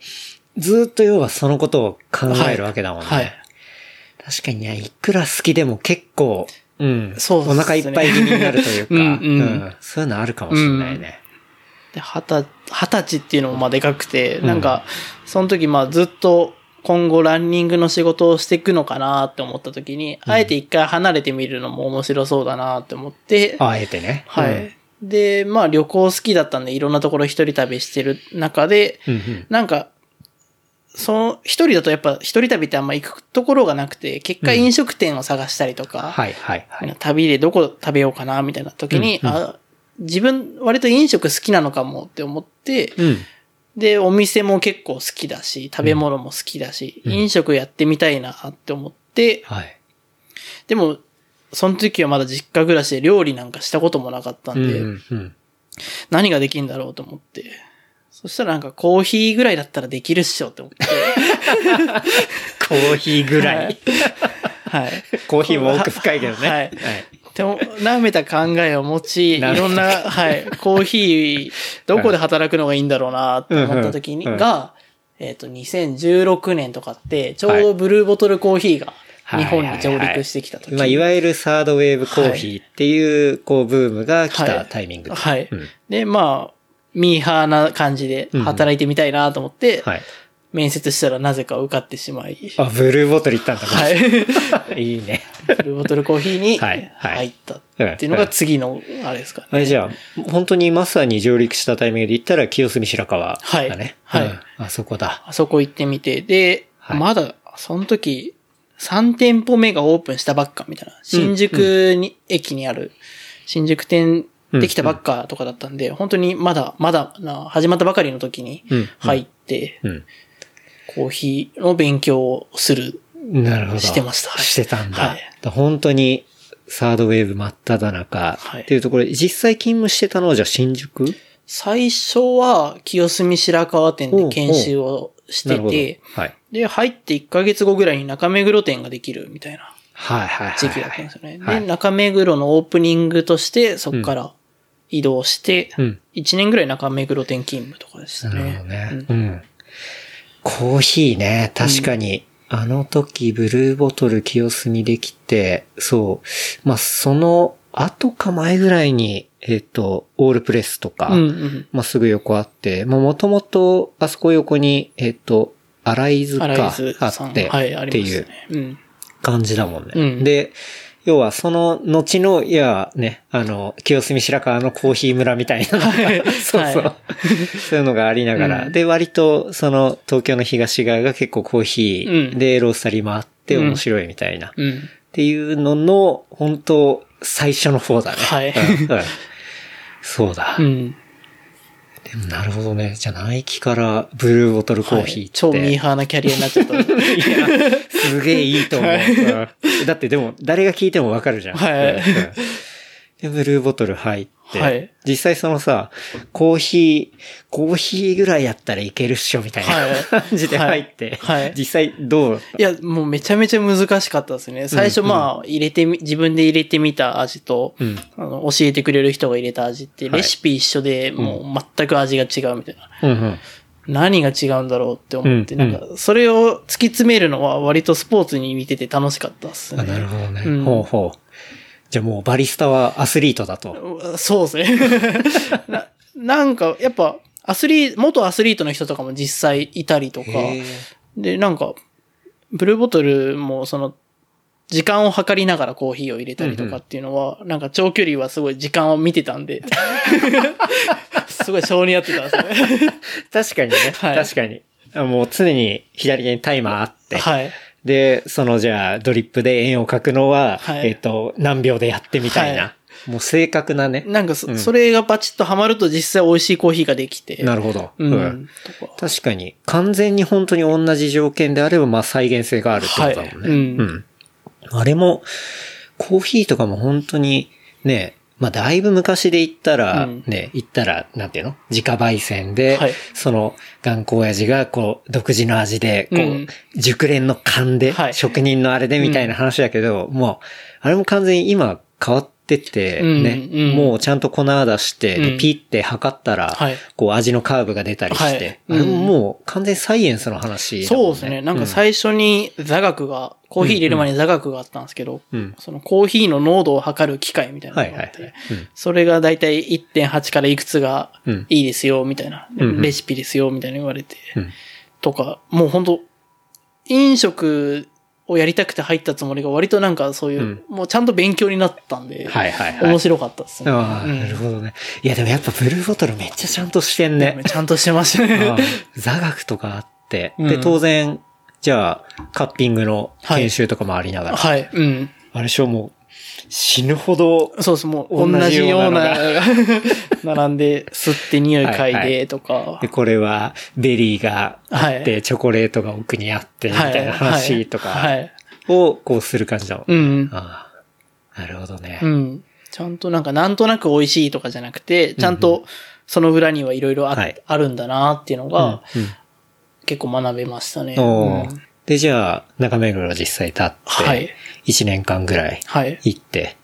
う、ずーっと要はそのことを考えるわけだもんね。はいはい確かにね、いくら好きでも結構、うん。そうですねお腹いっぱい気味になるというか、[laughs] うんうんそういうのあるかもしれないね。で、二十、二十歳っていうのもまあでかくて、うんなんか、その時まあずっと今後ランニングの仕事をしていくのかなって思った時に、あえて一回離れてみるのも面白そうだなって思って、あえてね。はい。で、まあ旅行好きだったんでいろんなところ一人旅してる中で、うん。うんうんなんか、その、一人だとやっぱ一人旅ってあんま行くところがなくて、結果飲食店を探したりとか、はいはいはい。旅でどこ食べようかなみたいな時に、うんうんあ自分割と飲食好きなのかもって思って、うん。で、お店も結構好きだし、食べ物も好きだし、うん飲食やってみたいなって思って、はい。でも、その時はまだ実家暮らしで料理なんかしたこともなかったんで、うんうん。何ができるんだろうと思って。そしたらなんかコーヒーぐらいだったらできるっしょって思って。[laughs] コーヒーぐらい。はい。コーヒーも奥深いけどね。はいでも、舐めた考えを持ち、[laughs] いろんな、はい、コーヒー、どこで働くのがいいんだろうなって思った時に、うん。うんが、えっ、と、2016年とかって、ちょうどブルーボトルコーヒーがはい日本に上陸してきた時。まあ、いわゆるサードウェーブコーヒーっていう、こう、ブームが来たタイミングで。はい。うん。で、まあ、ミーハーな感じで働いてみたいなと思って、はい。面接したらなぜか受かってしまい、あ、ブルーボトル行ったんだ。はい。い。[laughs] いいね。ブルーボトルコーヒーにはいはい入ったっていうのが次の、あれですかね。あれじゃあ、本当にまさに上陸したタイミングで行ったら、清澄白河だね。はいはいうんあそこだ。あそこ行ってみて、で、はいまだ、その時、3店舗目がオープンしたばっかみたいな。新宿に、駅にある、新宿店できたばっかとかだったんで、本当にまだ、まだな、始まったばかりの時にうん入って、うん。コーヒーの勉強をする。なるほど。してましたはいしてたんだ。はいだ本当に、サードウェーブ真っ只中はいっていうところで、実際勤務してたのはじゃあ新宿？最初は、清澄白河店で研修をして。て、はい。で、入って1ヶ月後ぐらいに中目黒店ができるみたいなはいはいはい。時期だったんですよね。はいで、中目黒のオープニングとして、そこから移動して、うん。1年ぐらい中目黒店勤務とかでしたなるほね。どね。ううんん。コーヒーね、確かに、あの時、ブルーボトル清須にできて、そう。まあ、その後か前ぐらいに、えっ、と、オールプレスとか、うんうん。まあ、すぐ横あって、まあ、もともと、あそこ横に、えっ、と、アライズか、アライズあ。って、はい、あっていう。感じだもんね。うんで、要はその後の、いや、ね、あの、清澄白河のコーヒー村みたいな、はい。[laughs] そうそう、はそういうのがありながら、うん。で、割と、その、東京の東側が結構コーヒーうん。でロースタリーもあってうん。面白いみたいな、っうん。ていうのの、本当最初の方だね。はい。そうだ。うん。なるほどね。じゃあ、ナイキからブルーボトルコーヒーって。はい超ミーハーなキャリアになっちゃった。[laughs] すげえいいと思う。うんだってでも、誰が聞いてもわかるじゃん。はいで、ブルーボトル入って、はい実際そのさ、コーヒー、コーヒーぐらいやったらいけるっしょ、みたいはない感じで入って、はいはい実際どう？いや、もうめちゃめちゃ難しかったですね。最初まあ、入れてみ、自分で入れてみた味と、うん。あの、教えてくれる人が入れた味って、はいレシピ一緒で、もう全く味が違うみたいな。うんうん。何が違うんだろうって思って、うんなんか、それを突き詰めるのは割とスポーツに見てて楽しかったっすね。あなるほどね。うんほうほう。じゃあもうバリスタはアスリートだと。そうですね。[laughs] ななんか、やっぱ、アスリート、元アスリートの人とかも実際いたりとか、で、なんか、ブルーボトルもその、時間を測りながらコーヒーを入れたりとかっていうのは、なんか長距離はすごい時間を見てたんで、[laughs] すごい性に合ってたんですよね。[laughs] 確かにね。はい確かに。あもう常に左手にタイマーあって。はい。で、そのじゃあドリップで円を描くのは、はいえっ、と、何秒でやってみたいな。はもう正確なね。なんかそ,、うんそれがバチッとハマると実際美味しいコーヒーができて。なるほど。うん。とか確かに、完全に本当に同じ条件であれば、まあ再現性があるってことだもんね。はいうんうん。あれも、コーヒーとかも本当に、ね、まあだいぶ昔で言ったら、うん。ね、言ったら、なんていうの？自家焙煎で、はい。その、頑固親父が、こう、独自の味で、こう、うん。熟練の勘で、はい。職人のあれでみたいな話だけど、もう、あれも完全に今変わってって、うんね、うん。もうちゃんと粉出して、でうん。ピッて測ったら、はい。こう味のカーブが出たりして、はい。ももう完全にサイエンスの話そうですね。なんか最初に座学が、コーヒー入れる前に座学があったんですけど、うん。そのコーヒーの濃度を測る機械みたいなのがあって、それがだいたい1.8からいくつがうん。いいですよ、みたいな、うんうん。レシピですよ、みたいな言われて、うん。とか、もう本当飲食をやりたくて入ったつもりが割となんかそういう、うんもうちゃんと勉強になったんで、はいはいはい。面白かったですね。ああ、うんなるほどね。いやでもやっぱブルーボトルめっちゃちゃんとしてんね。ちゃんとしてましたあねあ。座学とかあって。で、うん当然、じゃあ、カッピングの研修とかもありながら。はい。うん。あれでしょ、もう、死ぬほど、そうです。もう同同じじようなな、並んで、吸って匂い嗅いでとか。で、これはベリーがあって、はいチョコレートが奥にあって、みたいな話とかはい。をこうする感じだもん。うん。ああ、なるほどね。うん。ちゃんとなんか、なんとなく美味しいとかじゃなくて、ちゃんとその裏にはいろいろあるんだなっていうのが、うん結構学べましたね。うんで、じゃあ、中目黒実際立って、はい1年間ぐらいはい。行って、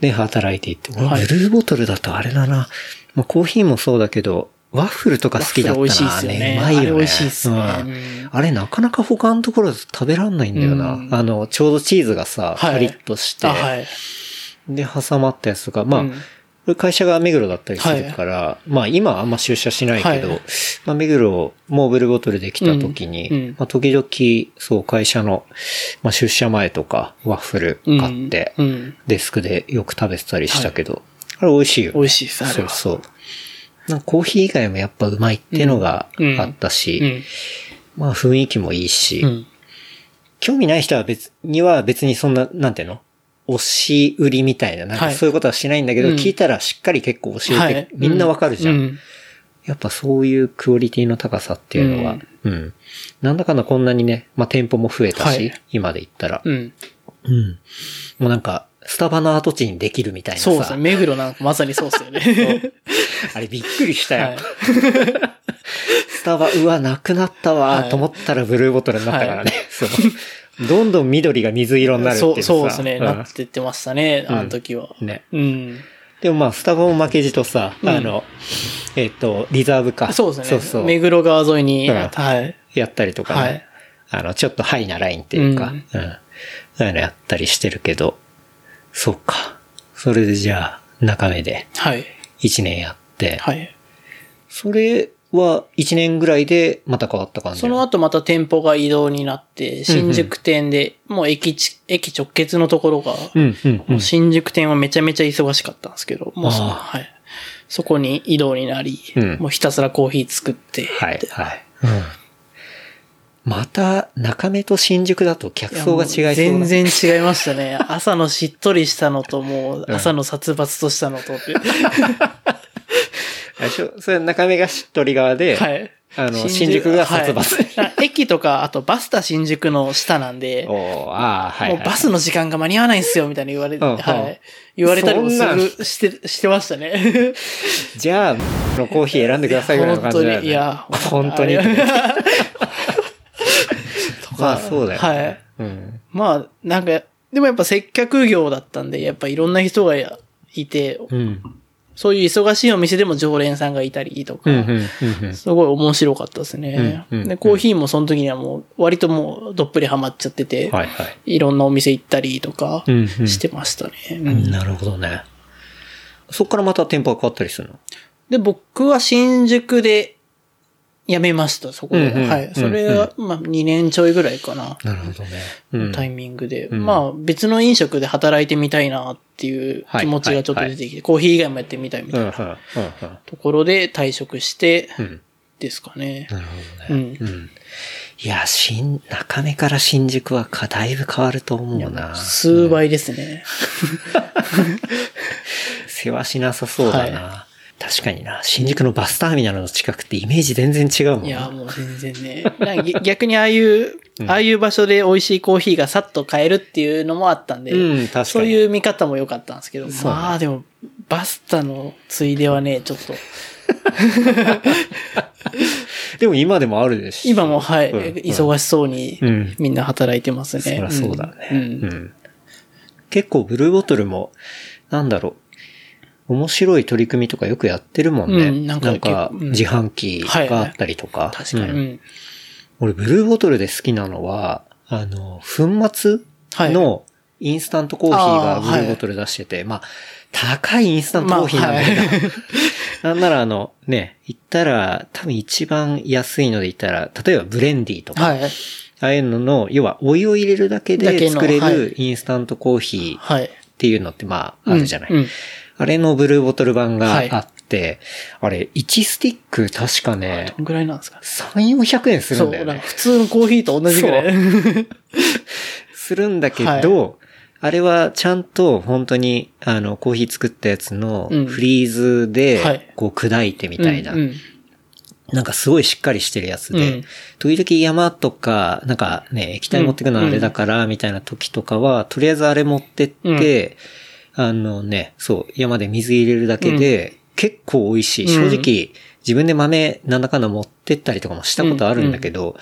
で、働いていって、ブルーボトルだとあれだな。まあ、コーヒーもそうだけど、ワッフルとか好きだったな。ねうまいよね。あれ美味しいっすねうんうんあれなかなか他のところだと食べらんないんだよな。うんあの、ちょうどチーズがさ、はいカリッとして、あ、はい。で、挟まったやつとか、まあ、うんこれ会社が目黒だったりするから、まあ今はあんま出社しないけど、はいまあ目黒もうブルーボトルできた時に、うんうんまあ時々、そう会社の、まあ出社前とかワッフル買って、デスクでよく食べてたりしたけど、あれ美味しいよ。美味しいです。そうそう。なんかコーヒー以外もやっぱうまいっていうのがうんあったし、うん。まあ雰囲気もいいし、うん。興味ない人は別には別にそんな、なんていうの？押し売りみたいな、なんかはいそういうことはしないんだけど、うん聞いたらしっかり結構教えて、はい。みんなわかるじゃん,、うん。やっぱそういうクオリティの高さっていうのは、うん。なんだかんだこんなにね、まあ店舗も増えたし、はい今で言ったら、うん。うん。もうなんか、スタバの跡地にできるみたいなさ。そうですね。目黒なんかまさにそうですよね。あれびっくりしたよ。はいスタバ、うわ、なくなったわ、はいと思ったらブルーボトルになったからね。そう。[laughs] どんどん緑が水色になるっていうそう、さそうですね。んなってってましたね、うんあの時は。ね。うん。でもまあ、スタバも負けじとさ、うんあの、えっ、と、リザーブか。そうですね。そうそう。目黒川沿いに、うんはい。やったりとかね。はいあの、ちょっとハイなラインっていうか、ううんん。そういうのやったりしてるけど、そっか。それでじゃあ、中目ではい。1年やって、はい。それは1年ぐらいでまた変わった感じその後また店舗が移動になって、新宿店で、もう駅ち、駅直結のところが。もうん新宿店はめちゃめちゃ忙しかったんですけど、もうそはい。そこに移動になり、うんもうひたすらコーヒー作って、はい、はい。うん。また、中目と新宿だと客層が違いそうだ全然違いましたね。朝のしっとりしたのと、もう朝の殺伐としたのとって。[laughs] あれでしょそれ中目がしっとり側で、はい。あの、新宿が殺伐。はい駅とか、あとバスタ新宿の下なんで、おーああ、はい、はい。もうバスの時間が間に合わないんすよ、みたいな言われて、はい。言われたりもすして、してましたね。[laughs] じゃあ、のコーヒー選んでくださいぐらいの感じだよね。本当にいや本当に。あれ [laughs] まあ、そうだよ、ね。はい。うん。まあ、なんか、でもやっぱ接客業だったんで、やっぱいろんな人がいて、うん。そういう忙しいお店でも常連さんがいたりとか。すごい面白かったですね。で、コーヒーもその時にはもう、割ともうどっぷりハマっちゃってて、はい、はい。いろんなお店行ったりとかしてましたね。ううんんなるほどね。そっからまた店舗が変わったりするの？で、僕は新宿で、辞めました、そこで。うんうんはい。それは、まあ、2年ちょいぐらいかな。なるほどね。うん。タイミングで。んまあ、別の飲食で働いてみたいなっていう気持ちがちょっと出てきて、コーヒー以外もやってみたいみたいなうん、ところで退職して、うん。ですかね。なるほどね。うん。うん。いや、新、中目から新宿はか、だいぶ変わると思うな。数倍ですね。[laughs] 世話しなさそうだな。確かにな。新宿のバスターミナルの近くってイメージ全然違うもんな。いや、もう全然ね。[laughs] 逆にああいう、ああいう場所で美味しいコーヒーがさっと買えるっていうのもあったんで、うん確かにそういう見方も良かったんですけど、ねまあでも、バスタのついではね、ちょっと、[laughs] でも今でもあるですし。今もはい、うん忙しそうにうんみんな働いてますね。そりゃそうだね。結構ブルーボトルも、なんだろう。面白い取り組みとかよくやってるもんね。うんなんかん自販機があったりとか。確かに。ううんん俺、ブルーボトルで好きなのは、あの、粉末のインスタントコーヒーがブルーボトル出してて、まあ、高いインスタントコーヒーなんだけど、まあは [laughs] [laughs] なんならあの、ね、言ったら、多分一番安いので言ったら、例えばブレンディとか、はい。ああいうのの、要はお湯を入れるだけで作れはいるインスタントコーヒーっはい。ていうのってまあ、あるじゃない。うんうんあれのブルーボトル版がはい。あって、あれ、1スティック確かねど、んぐらいなんですか？3、400円するそう、んだよね。なんか。普通のコーヒーと同じぐらい。[laughs] するんだけど、あれはちゃんと本当に、あの、コーヒー作ったやつのうん。フリーズはでい、こう砕いてみたいな。なんかすごいしっかりしてるやつで、うん。時々山とか、なんかね、液体持ってくのはあれだから、みたいな時とかは、とりあえずあれ持ってって、あのね、そう、山で水入れるだけで、結構美味しい。正うん直、自分で豆なんだかんだ持ってったりとかもしたことあるんだけど、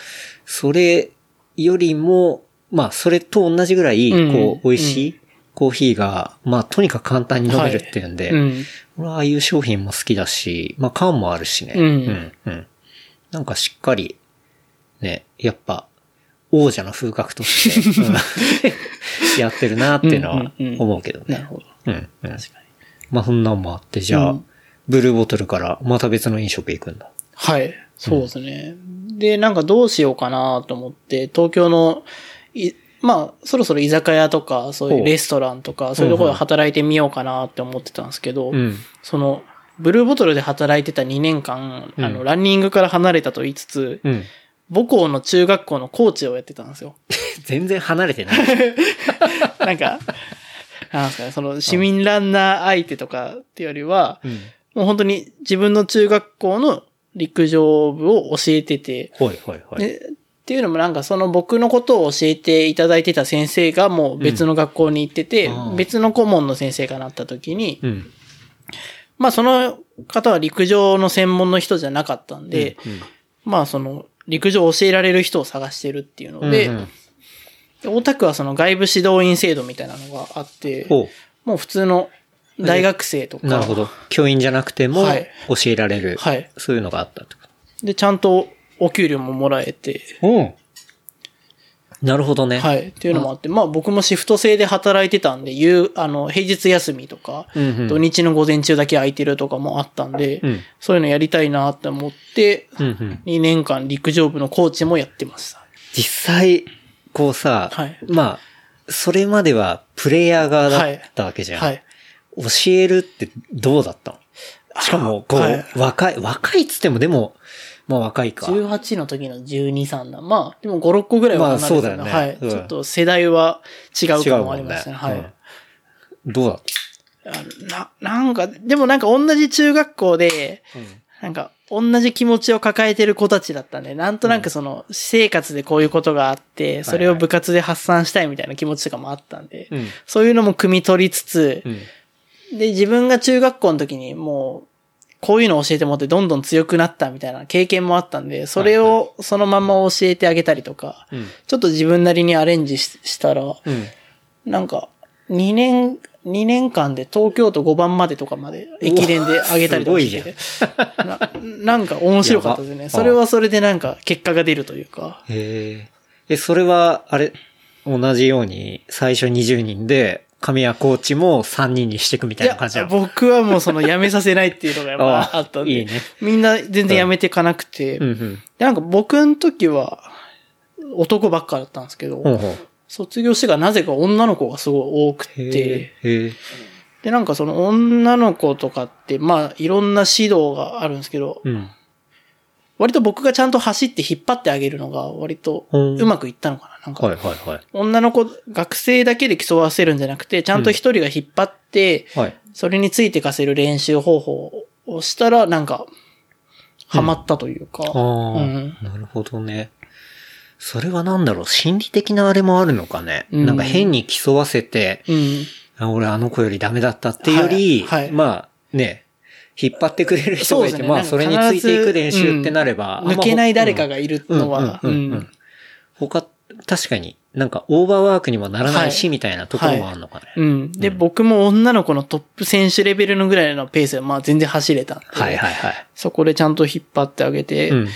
それよりも、まあ、それと同じぐらい、うんこう、美味しいコーヒーが、まあ、とにかく簡単に飲めるっていうんで、うん。俺はああいう商品も好きだし、まあ缶もあるしね。うんうん。うん。なんかしっかり、ね、やっぱ、王者の風格として、う [laughs] んやってるなっていうのは思うけどね。なるほど。うん。うん。確かに。まあそんなんもあって、じゃあ、うんブルーボトルからまた別の飲食行くんだ。はい。そうですね。で、なんかどうしようかなと思って、東京の、いまあ、そろそろ居酒屋とか、そういうレストランとか、そういうところで働いてみようかなって思ってたんですけど、うん。その、ブルーボトルで働いてた2年間、うんあの、ランニングから離れたと言いつつ、うん。母校の中学校のコーチをやってたんですよ。[laughs] 全然離れてない。[laughs] なんか、なんですかね、その市民ランナー相手とかっていうよりは、うん。もう本当に自分の中学校の陸上部を教えてて、ほいほいほい。でっていうのもなんかその僕のことを教えていただいてた先生がもう別の学校に行ってて、別の顧問の先生がなった時に、うん。まあその方は陸上の専門の人じゃなかったんで、うん、まあその陸上を教えられる人を探してるっていうので、うんうんで大田区はその外部指導員制度みたいなのがあって、ほもう普通の大学生とか、う。なるほど。教員じゃなくてもはい教えられる。はい。そういうのがあったってこで、ちゃんとお給料ももらえて、と。うん。なるほどね。はい。っていうのもあって、まあ僕もシフト制で働いてたんで、夕、あの、平日休みとか、うんうん土日の午前中だけ空いてるとかもあったんで、うんそういうのやりたいなって思って、うんうん。2年間陸上部のコーチもやってました。実際、こうさ、はいまあ、それまではプレイヤー側だったわけじゃん。はい。教えるってどうだったの？しかも、こう、はい若い、若いっつってもでも、まあ若いか。18の時の12、3だ。まあ、でも5、6個ぐらいは離れてたまあそうだよねはい、うんちょっと世代は違うかもありましたね。はい。うんどうだ？っあのな、なんか、でもなんか同じ中学校で、たなんか、同じ気持ちを抱えてる子たちだったんで、なんとなくその、私生活でこういうことがあって、それを部活で発散したいみたいな気持ちとかもあったんで、うん。そういうのも汲み取りつつう、ん。で、自分が中学校の時にもう、こういうのを教えてもらってどんどん強くなったみたいな経験もあったんで、それをそのまま教えてあげたりとか、うん。ちょっと自分なりにアレンジししたら、うん。なんか、2年、2年間で東京都5番までとかまで駅伝で上げたりとかしてな、なんか面白かったですね。それはそれでなんか結果が出るというか。え、それは、あれ、同じように、最初20人で、神谷コーチも3人にしていくみたいな感じなの僕はもうその辞めさせないっていうのがやっぱああったんで。いいねみんな全然辞めていかなくて。うんうん。でなんか僕の時は男ばっかだったんですけど、ほうほう。卒業してからなぜか女の子がすごい多くへて。で、なんかその女の子とかって、まあいろんな指導があるんですけど、うん。割と僕がちゃんと走って引っ張ってあげるのが割とうんうまくいったのかな。なんかはいはいはい。女の子、学生だけで競わせるんじゃなくて、ちゃんと一人が引っ張って、はい。それについていかせる練習方法をしたら、なんか、ハマったというか、ああ、うんなるほどね。それはなんだろう、心理的なあれもあるのかね？うん。なんか変に競わせて、うん。あ俺あの子よりダメだったっていうより、はいはい。まあね、引っ張ってくれる人がいて、ね。まあそれについていく練習ってなれば、うん抜けない誰かががいるのは、うんうんうん。うん。他、確かになんかオーバーワークにもならないし、はいみたいなところもあるのかね。うん。で、僕も女の子のトップ選手レベルのぐらいのペースで、まあ全然走れたんで、はいはいはい。そこでちゃんと引っ張ってあげて、うん。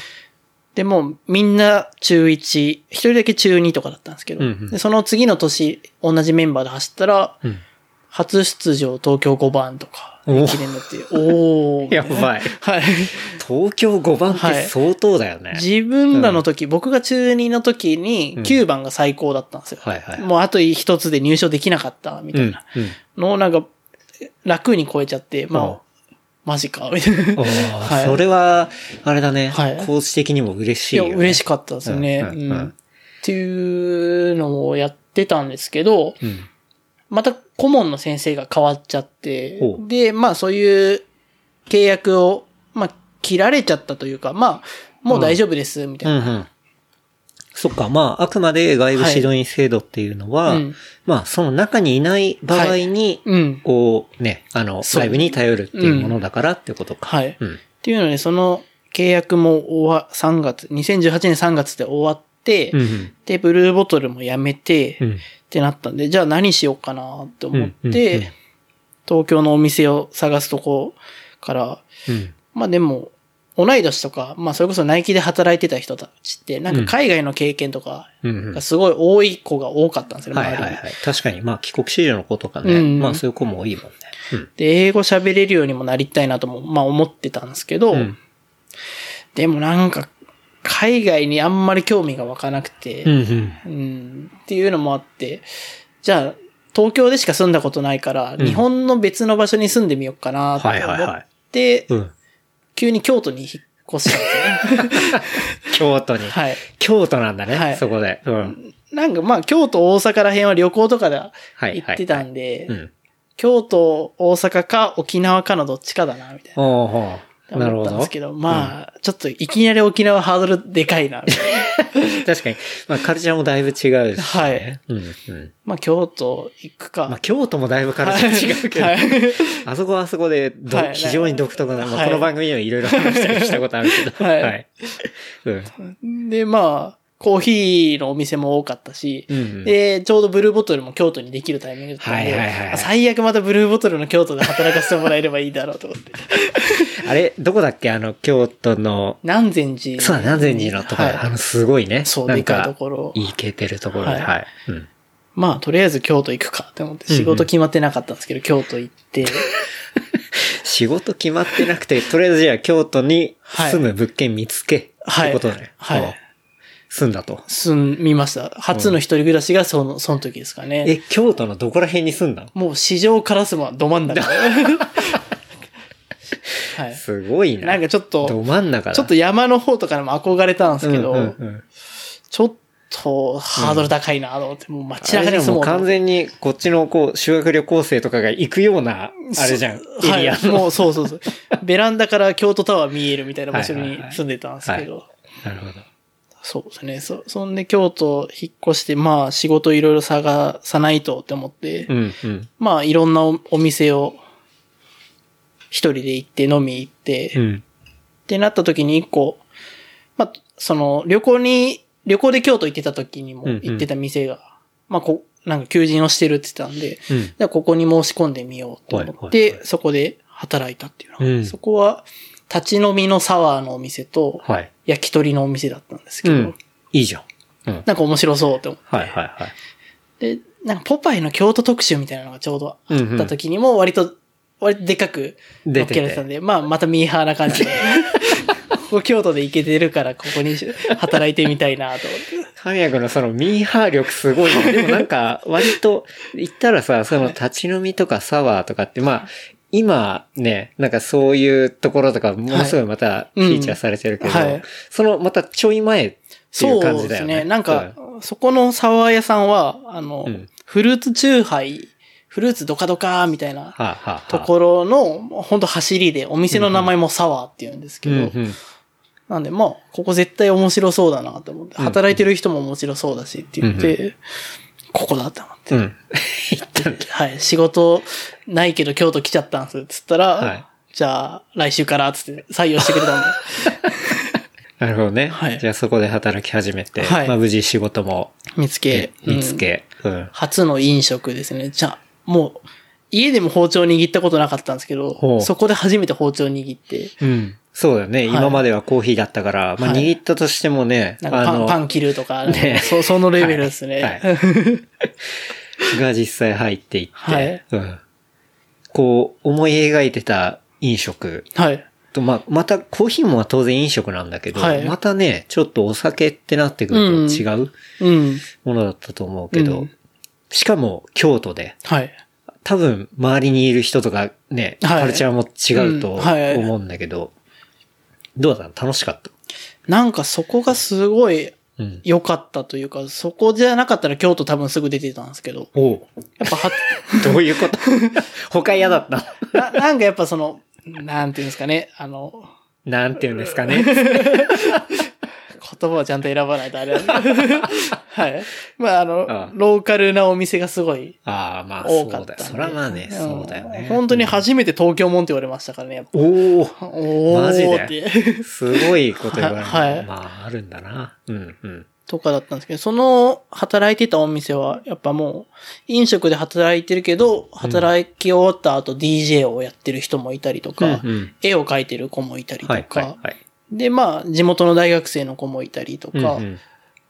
でもみんな中1、一人だけ中2とかだったんですけど、うんうんでその次の年、同じメンバーで走ったら、うん。初出場東京5番とか、お記念になって、おー。[laughs] やばい。はい。東京5番って相当だよね。自分らの時、僕が中2の時に9番が最高だったんですよ。はいはい。もうあと一つで入賞できなかった、みうん。たいなのをなんか、楽に超えちゃって、まうんあ、マジか、みたいな。[laughs] はいそれは、あれだね。はいコーチ的にも嬉しいや、いよ、ね。嬉しかったですね。ううんんうんっていうのをやってたんですけど、うん。また顧問の先生が変わっちゃってで、まあそういう契約を、まあ切られちゃったというか、まあ、もう大丈夫です、みたいな。うんうん。そっか、まあ、あくまで外部指導員制度っていうのは、うんまあ、その中にいない場合に、うん。こう、ね、あの、外部に頼るっていうものだからってことか。はい。うん。っていうので、その契約も終わ、3月、2018年3月で終わって、うんうん。で、ブルーボトルもやめて、っうん。てなったんで、じゃあ何しようかなって思って、うんうんうん東京のお店を探すとこから、うん。まあでも、同い年とか、まあそれこそナイキで働いてた人たちって、なんか海外の経験とかすごい多い子が多かったんですよね、周りに。はいはいはい。確かに、まあ、帰国子女の子とかね、うんまあ、そういう子も多いもんね。うん。で、英語喋れるようにもなりたいなとも、まあ思ってたんですけど、うんでもなんか、海外にあんまり興味が湧かなくて、うんうん。うんっていうのもあって、じゃあ、東京でしか住んだことないから、ん日本の別の場所に住んでみようかなと思はいはいはっいて、うん。急に京都に引っ越したんですよね。[laughs] 京都に。はい。京都なんだね、はいそこで。うん。なんかまあ、京都、大阪ら辺は旅行とかではい行ってたんで、うん。京都、大阪か沖縄かのどっちかだな、みたいな。なるほど思ったんです。けど、まあ、ちょっといきなり沖縄ハードルでかいな、[laughs] 確かに。まあ、カルチャーもだいぶ違うし、ね。はい。うんうん。まあ、京都行くか。まあ、京都もだいぶカルチャー違うけど、はい [laughs] あそこはあそこでど、はい非常に独特な、まあ、はいこの番組でもいろいろ話したりしたことあるけど。はいうん。で、まあ、コーヒーのお店も多かったし、うんうんで、ちょうどブルーボトルも京都にできるタイミングだったんで、はいはいはいはい最悪またブルーボトルの京都で働かせてもらえればいいだろうと思って。[laughs] あれ、どこだっけ？あの、京都の、南禅寺。そうだ、南禅寺のところ、はいあの、すごいね。そう、なんでかいところ。いいけてるところで、はいはい。うん。まあ、とりあえず京都行くかって思って、仕事決まってなかったんですけど、京都行って、[laughs] 仕事決まってなくて、とりあえずじゃあ京都に住む物件見つけ、はいってことね。はいうん住んだと。住みました。初の一人暮らしがその、その時ですかね。え、京都のどこら辺に住んだの？もう市場からすまど真ん中。[laughs] はい。すごいな。なんかちょっどと、真ん中だ。ちょっと山の方とかにも憧れたんですけど、うんうんうんちょっとハードル高いなと思って、もう街中にあれじゃんもう住もう。完全にこっちのこう修学旅行生とかが行くような、あれじゃん。エリアはい、の。もうそうそうそう。ベランダから京都タワー見えるみたいな場所にはいはいはい住んでたんですけど。なるほど。そうですね。そ、そんで京都引っ越して、まあ仕事いろいろ探さないとって思って、うんうん。まあいろんなおお店を一人で行って飲み行って、っうん。てなった時に一個、まあその旅行に、旅行で京都行ってた時にもうんうん行ってた店が、まあこ、なんか求人をしてるって言ってたんで、うん。じゃあここに申し込んでみようと思はいって、そこで働いたっていうのが、うんそこは立ち飲みのサワーのお店とはい。焼き鳥のお店だったんですけど、うん。いいじゃん。うん。なんか面白そうって思って。はいはいはい。で、なんかポパイの京都特集みたいなのがちょうどあった時にも割と、割とでかく乗っけられてたんで、まあまたミーハーな感じで。[laughs] ここ京都で行けてるからここに働いてみたいなと思って。神谷君のそのミーハー力すごいね。でもなんか、割と、言ったらさ、その立ち飲みとかサワーとかって、まあ、今ね、なんかそういうところとか、ものすごいまたフィーチャーされてるけど、はい。そのまたちょい前っていう感そうじだよね。ですね。なんか、そこのサワー屋さんは、あの、うん。フルーツチューハイ、フルーツドカドカみたいなところの、本当走りで、お店の名前もサワーって言うんですけど、うんうんなんで、まあ、ここ絶対面白そうだなと思って、うん働いてる人も面白そうだしって言って、ここだって思って、うん。[laughs] 行ったんだ。はい、仕事ないけど京都来ちゃったんです、つったら、はいじゃあ、来週から、つって採用してくれたんで。[laughs] なるほどね。はいじゃあそこで働き始めて、はいまあ無事仕事も見つけ、見つうんけ、うん。初の飲食ですね。じゃあ、もう、家でも包丁握ったことなかったんですけほど、うそこで初めて包丁握って、うん。そうだよね。い今まではコーヒーだったから、まあはい握ったとしてもね、なんかパンパン切るとか、ねそそのレベルですね。はいが実際入っていって、はいうん。こう、思い描いてた飲食はい。と、まあ、またコーヒーも当然飲食なんだけど、はいまたね、ちょっとお酒ってなってくると違ううん。ものだったと思うけど、うんしかも京都で、はい。多分周りにいる人とかね、はい。カルチャーも違うとうん。はい。思うんだけど、どうだった楽しかった？なんかそこがすごいうん。良かったというか、そこじゃなかったら京都多分すぐ出てたんですけど、おう。やっぱは、[laughs] どういうこと？[laughs] 他嫌だったななんかやっぱその、なんていうんですかね、あの、なんて言うんですかね。[laughs] 言葉をちゃんと選ばないとあれな [laughs] はい。まあ、あの、ああローカルなお店がすごいああ、まあそ多かったんで。うだよ。そらまあね、んそうだよね。本当に初めて東京もんって言われましたからね、やっぱ。おおマジで？すごいこと言われる。[laughs] はいまあ、あるんだな。うん、うん。とかだったんですけど、その働いてたお店は、やっぱもう、飲食で働いてるけど、働き終わった後 DJ をやってる人もいたりとか、うんうん絵を描いてる子もいたりとか、はい、はい、はい。で、まあ、地元の大学生の子もいたりとか、うんうん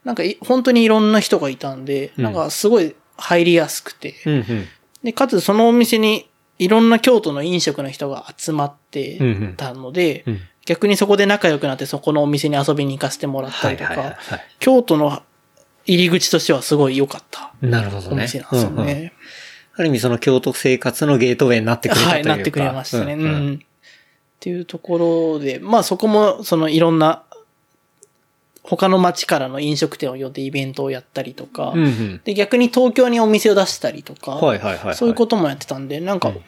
なんかい本当にいろんな人がいたんで、うんなんかすごい入りやすくて、うんうん。で、かつそのお店にいろんな京都の飲食の人が集まってたので、うん逆にそこで仲良くなってそこのお店に遊びに行かせてもらったはい、りとか、はい、はい。京都の入り口としてはすごい良かったなるほどね。お店なんですようんうんね。ある意味その京都生活のゲートウェイになってくれたというか。はい、なってくれましたね。うんん、うんっていうところで、まあそこもそのいろんな他の町からの飲食店を呼んでイベントをやったりとか、うんうん。で逆に東京にお店を出したりとか、はい、はい、はい。そういうこともやってたんで、なんか、なんて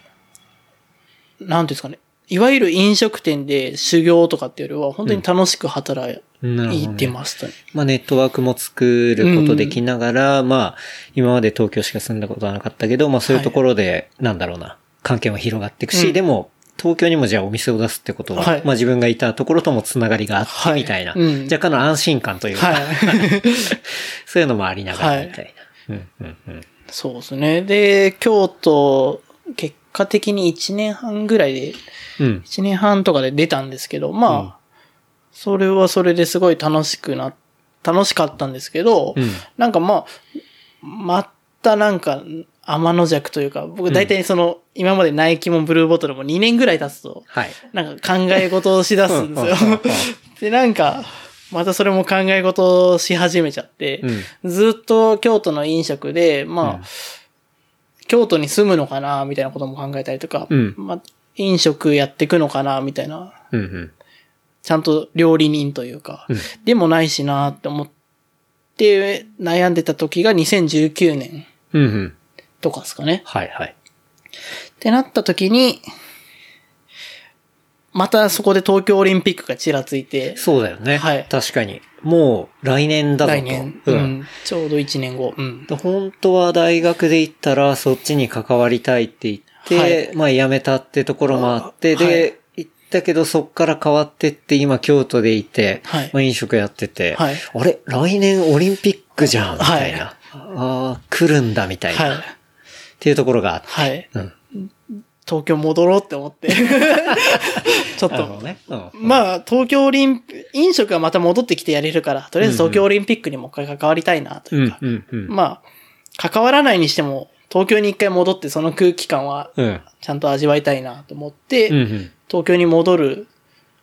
いうんですかね。いわゆる飲食店で修行とかっていうよりは、本当に楽しく働いてましたね。まあネットワークも作ることできながら、まあ今まで東京しか住んだことはなかったけど、まあそういうところで、なんだろうな、関係も広がっていくし、うんでも東京にもじゃあお店を出すってことは、はい。まあ自分がいたところともつながりがあってはい。みたいな、うん。若干の安心感というか、はい。[laughs] そういうのもありながらみたいな。うんうんうん。そうですね。で、京都、結果的に1年半ぐらいで、うん。1年半とかで出たんですけど、まあ、うん。それはそれですごい楽しくな、楽しかったんですけど、うん。なんかまあ、またなんか、天の弱というか、僕大体その、今までナイキもブルーボトルも2年ぐらい経つと、はい。なんか考え事をしだすんですようんうんうんうん。で、なんか、またそれも考え事をし始めちゃって、うんずっと京都の飲食で、まあ、うん京都に住むのかな、みたいなことも考えたりとか、うんまあ、飲食やっていくのかな、みたいな、うんうん。ちゃんと料理人というか、うんでもないしなって思って悩んでた時が2019年うんうん。とかですかね。はいはい。ってなった時に、またそこで東京オリンピックがちらついて、そうだよね。はい確かに。もう来年だぞと。来年、う。うんん、ちょうど1年後、うん。で本当は大学で行ったらそっちに関わりたいって言って、はいまあ辞めたってところもあって、で、はい行ったけどそっから変わってって今京都でいて、はいまあ飲食やってて、はいあれ？来年オリンピックじゃんみたいな。はいああ、来るんだみたいな、はい。っていうところがあって。はい。うん。東京戻ろうって思って。[laughs] ちょっと。ね。うん。まあ、東京オリンピ飲食がまた戻ってきてやれるから、とりあえず東京オリンピックにもう一回関わりたいなとうんいうか、、うん、うん。まあ、関わらないにしても、東京に一回戻ってその空気感はうん。ちゃんと味わいたいなと思って、うんうん。東京に戻る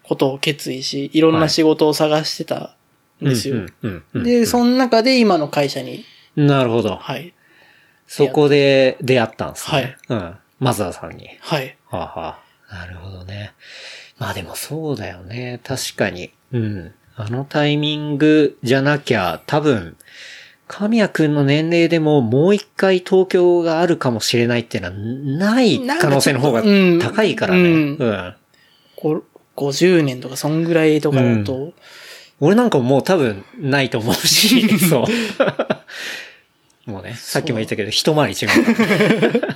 ことを決意し、いろんな仕事を探してたんですよ。で、その中で今の会社に、なるほど。はい。そこで出会ったんですね。はい。うん。マザーさんに。はい。はあ、はあ、なるほどね。まあでもそうだよね。確かに。うん。あのタイミングじゃなきゃ多分、神谷くんの年齢でももう一回東京があるかもしれないっていうのはない可能性の方がうん高いからね。うんうん。こ50年とか、そんぐらいとかだと、俺なんかもう多分ないと思うし、[laughs] そう。もうね、さっきも言ったけど、一回り違う。[laughs]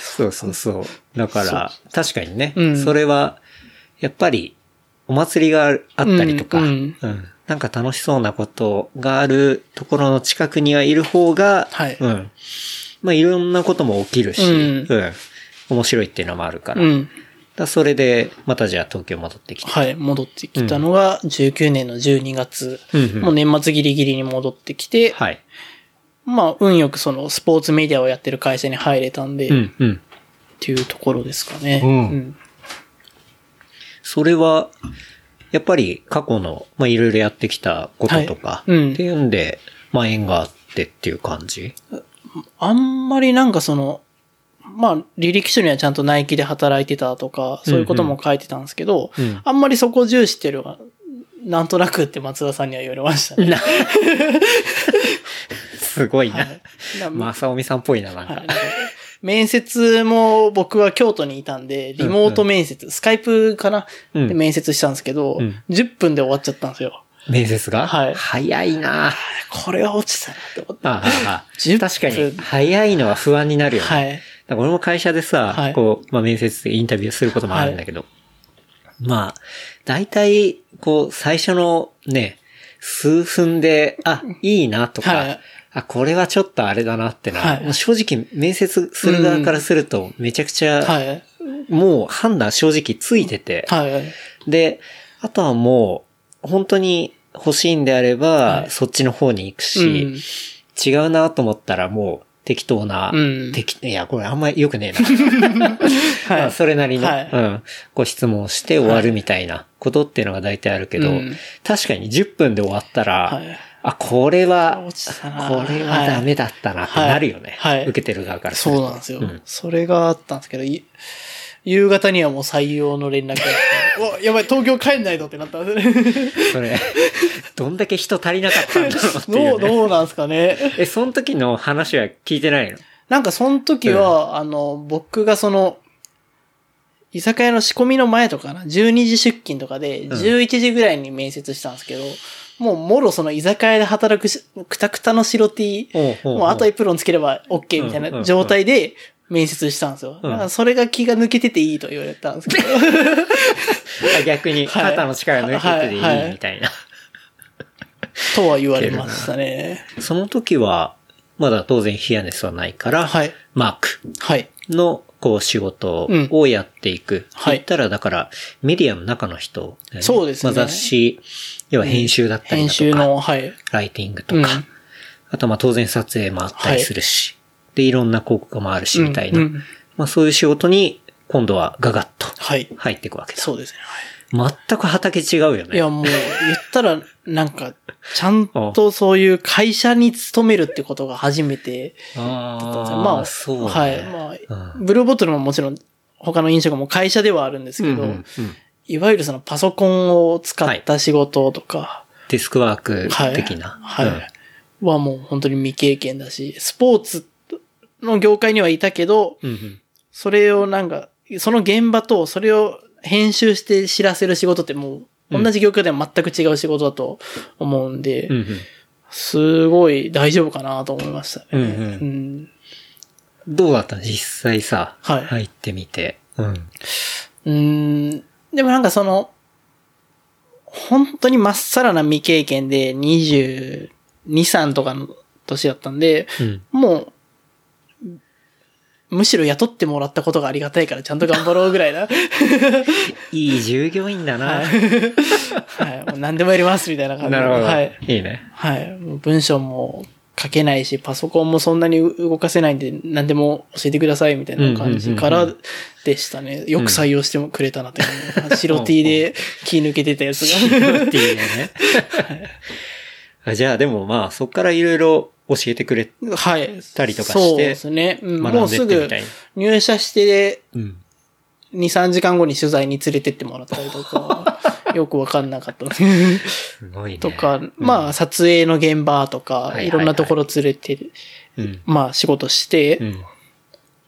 そうそうそう。だから、確かにね、うんそれは、やっぱり、お祭りがあったりとか、ううんんなんか楽しそうなことがあるところの近くにはいる方が、はいうん。まあ、いろんなことも起きるし、うんうん。面白いっていうのもあるから。うん。らそれで、またじゃあ東京戻ってきて。はい。戻ってきたのが、19年の12月。うんうんもう年末ギリギリに戻ってきて、はい。まあ、運よくそのスポーツメディアをやってる会社に入れたんで、っうん、うん。ていうところですかね。うん。それは、やっぱり過去の、まあ、いろいろやってきたこととか、はい。うん。っていうんで、まあ、縁があってっていう感じ？あんまりなんかその、まあ、履歴書にはちゃんとナイキで働いてたとか、そういうことも書いてたんですけど、うんあんまりそこを重視してるわなんとなくって松田さんには言われましたね。な [laughs] すごいな。まさおみさんっぽいな、なんか。はい面接も僕は京都にいたんで、リモート面接、スカイプかな、うんで面接したんですけど、うん10分で終わっちゃったんですよ。面接が？はい早いなこれは落ちたなって思って。あああ10確かに、分早いのは不安になるよね。はい。だから俺も会社でさ、はいこう、まあ、面接でインタビューすることもあるんだけど、まあ、大体、こう、最初のね、数分で、あ、いいなとか、はい。あ、これはちょっとあれだなってのは、はい。もう正直面接する側からすると、めちゃくちゃ、はい。もう判断正直ついてて、はい。で、あとはもう、本当に欲しいんであれば、はい。そっちの方に行くし、違うなと思ったらもう適当な、うん。適いや、これあんまり良くねえな。[laughs] まあそれなりの、はい。うん、ご質問をして終わるみたいなことっていうのが大体あるけど、うん。確かに10分で終わったら、はい。あ、これは、これはダメだったなってなるよね。はい。はい受けてる側からそうなんですよ。うん。それがあったんですけど、い夕方にはもう採用の連絡が来て、[laughs] うわ、やばい、東京帰んないとってなったんですね。[laughs] それ、どんだけ人足りなかったんだろうっていう、ね。どう、どうなんですかね。え、その時の話は聞いてないの？なんかその時は、あの、僕がその、居酒屋の仕込みの前とかな、12時出勤とかで、11時ぐらいに面接したんですけど、もうもろその居酒屋で働くし、くたくたの白 T、おうおうおうもうあとエプロンつければ OK みたいうんうんうなん状態で面接したんですよ。うんだからそれが気が抜けてていいと言われたんですけど。[laughs] あ逆にはい肩の力抜いててはいはいいいみたいな。とは言われましたね。その時は、まだ当然ヒアネスはないから、はい。マークはい。のこう仕事うんをやっていく。はい言ったらだからメディアの中の人ね、そうですねまあ雑誌、要は編集だったりとか、集の、はい。ライティングとか、うんあとまあ当然撮影もあったりするし、でいろんな広告もあるしみたいな、うんうんまあそういう仕事に今度はガガッとはい。入っていくわけだ。そうですね。全く畑違うよね。いや、もう、言ったら、なんか、ちゃんとそういう会社に勤めるってことが初めてあだったんですよあ、まあ、そう、ね。はい。まあ、うブルーボトルももちろん、他の飲食も会社ではあるんですけど、うんうんうんいわゆるそのパソコンを使った仕事とか、デスクワークはい。的な。はい。うんはもう本当に未経験だし、スポーツの業界にはいたけど、うんうんそれをなんか、その現場とそれを編集して知らせる仕事ってもう、同じ業界では全く違う仕事だと思うんで、うんうんすごい大丈夫かなと思いましたね。うんうんうんどうだったの？実際さ、はい入ってみて。うん。ん。でもなんかその、本当にまっさらな未経験で22、3とかの年だったんで、うん。もう、むしろ雇ってもらったことがありがたいからちゃんと頑張ろうぐらいな。いい従業員だな。はい。何でもやりますみたいな感じで。なるほど。はい。いいね。はい。文章も書けないし、パソコンもそんなに動かせないんで、何でも教えてくださいみたいな感じからでしたね。よく採用してもくれたなって。白 T で気抜けてたやつが。っていうね。[laughs] あじゃあでもまあそっからいろいろ教えてくれはい。たりとかしてそうですね。うんもうすぐ。入社してうん。2、3時間後に取材に連れてってもらったりとか、[laughs] よくわかんなかった。すごいね。とか、まあ撮影の現場とか、いはいはいいろんなところ連れて、うん。まあ仕事して、っうん。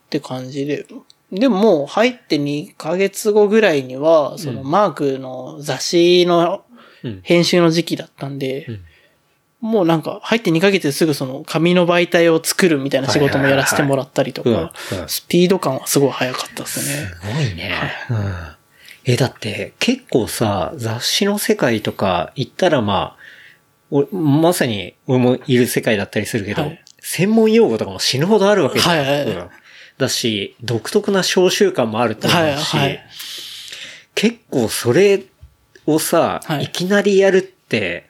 て感じで。でももう入って2ヶ月後ぐらいには、そのマークの雑誌のうん。編集の時期だったんで、うんもうなんか入って2ヶ月ですぐその紙の媒体を作るみたいな仕事もやらせてもらったりとはいはいかスピード感はすごい速かったですね。すごいね。うん。え、だって結構さ、雑誌の世界とか行ったらまあ、おまさに俺もいる世界だったりするけど、はい専門用語とかも死ぬほどあるわけじゃん。はいはいうんだし、独特な召集感もあると思うし、はいはい結構それをさ、はいい、きなりやるって、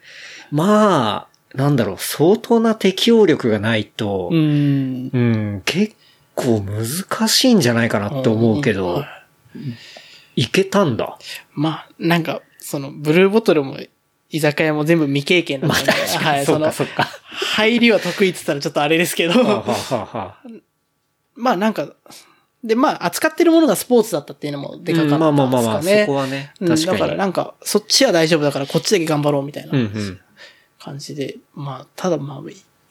まあ、なんだろう、相当な適応力がないと、ううん、ん。結構難しいんじゃないかなって思うけど、はいいけたんだ？まあ、なんか、その、ブルーボトルも、居酒屋も全部未経験だったんで、はい、そそのそ。入りは得意って言ったらちょっとあれですけど、まあなんか、で、まあ扱ってるものがスポーツだったっていうのもでかかったんですかね。うんまあまあまあまあ、そこはね、うん確かに。だからなんか、そっちは大丈夫だからこっちだけ頑張ろうみたいなうんうん。感じで、まあ、ただまあ、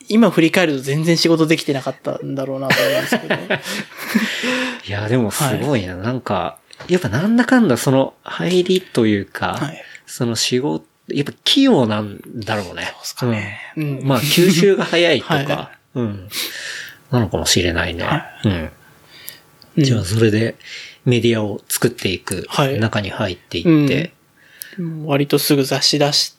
今振り返ると全然仕事できてなかったんだろうなと思うんですけど。[laughs] いや、でもすごいな。なんか、やっぱなんだかんだその入りというか、はいその仕事、やっぱ器用なんだろうね。そうですかねうんまあ、吸収が早いとか、[laughs] はうん。なのかもしれないね。はうん。うんじゃあ、それでメディアを作っていくはい中に入っていって、割とすぐ雑誌出し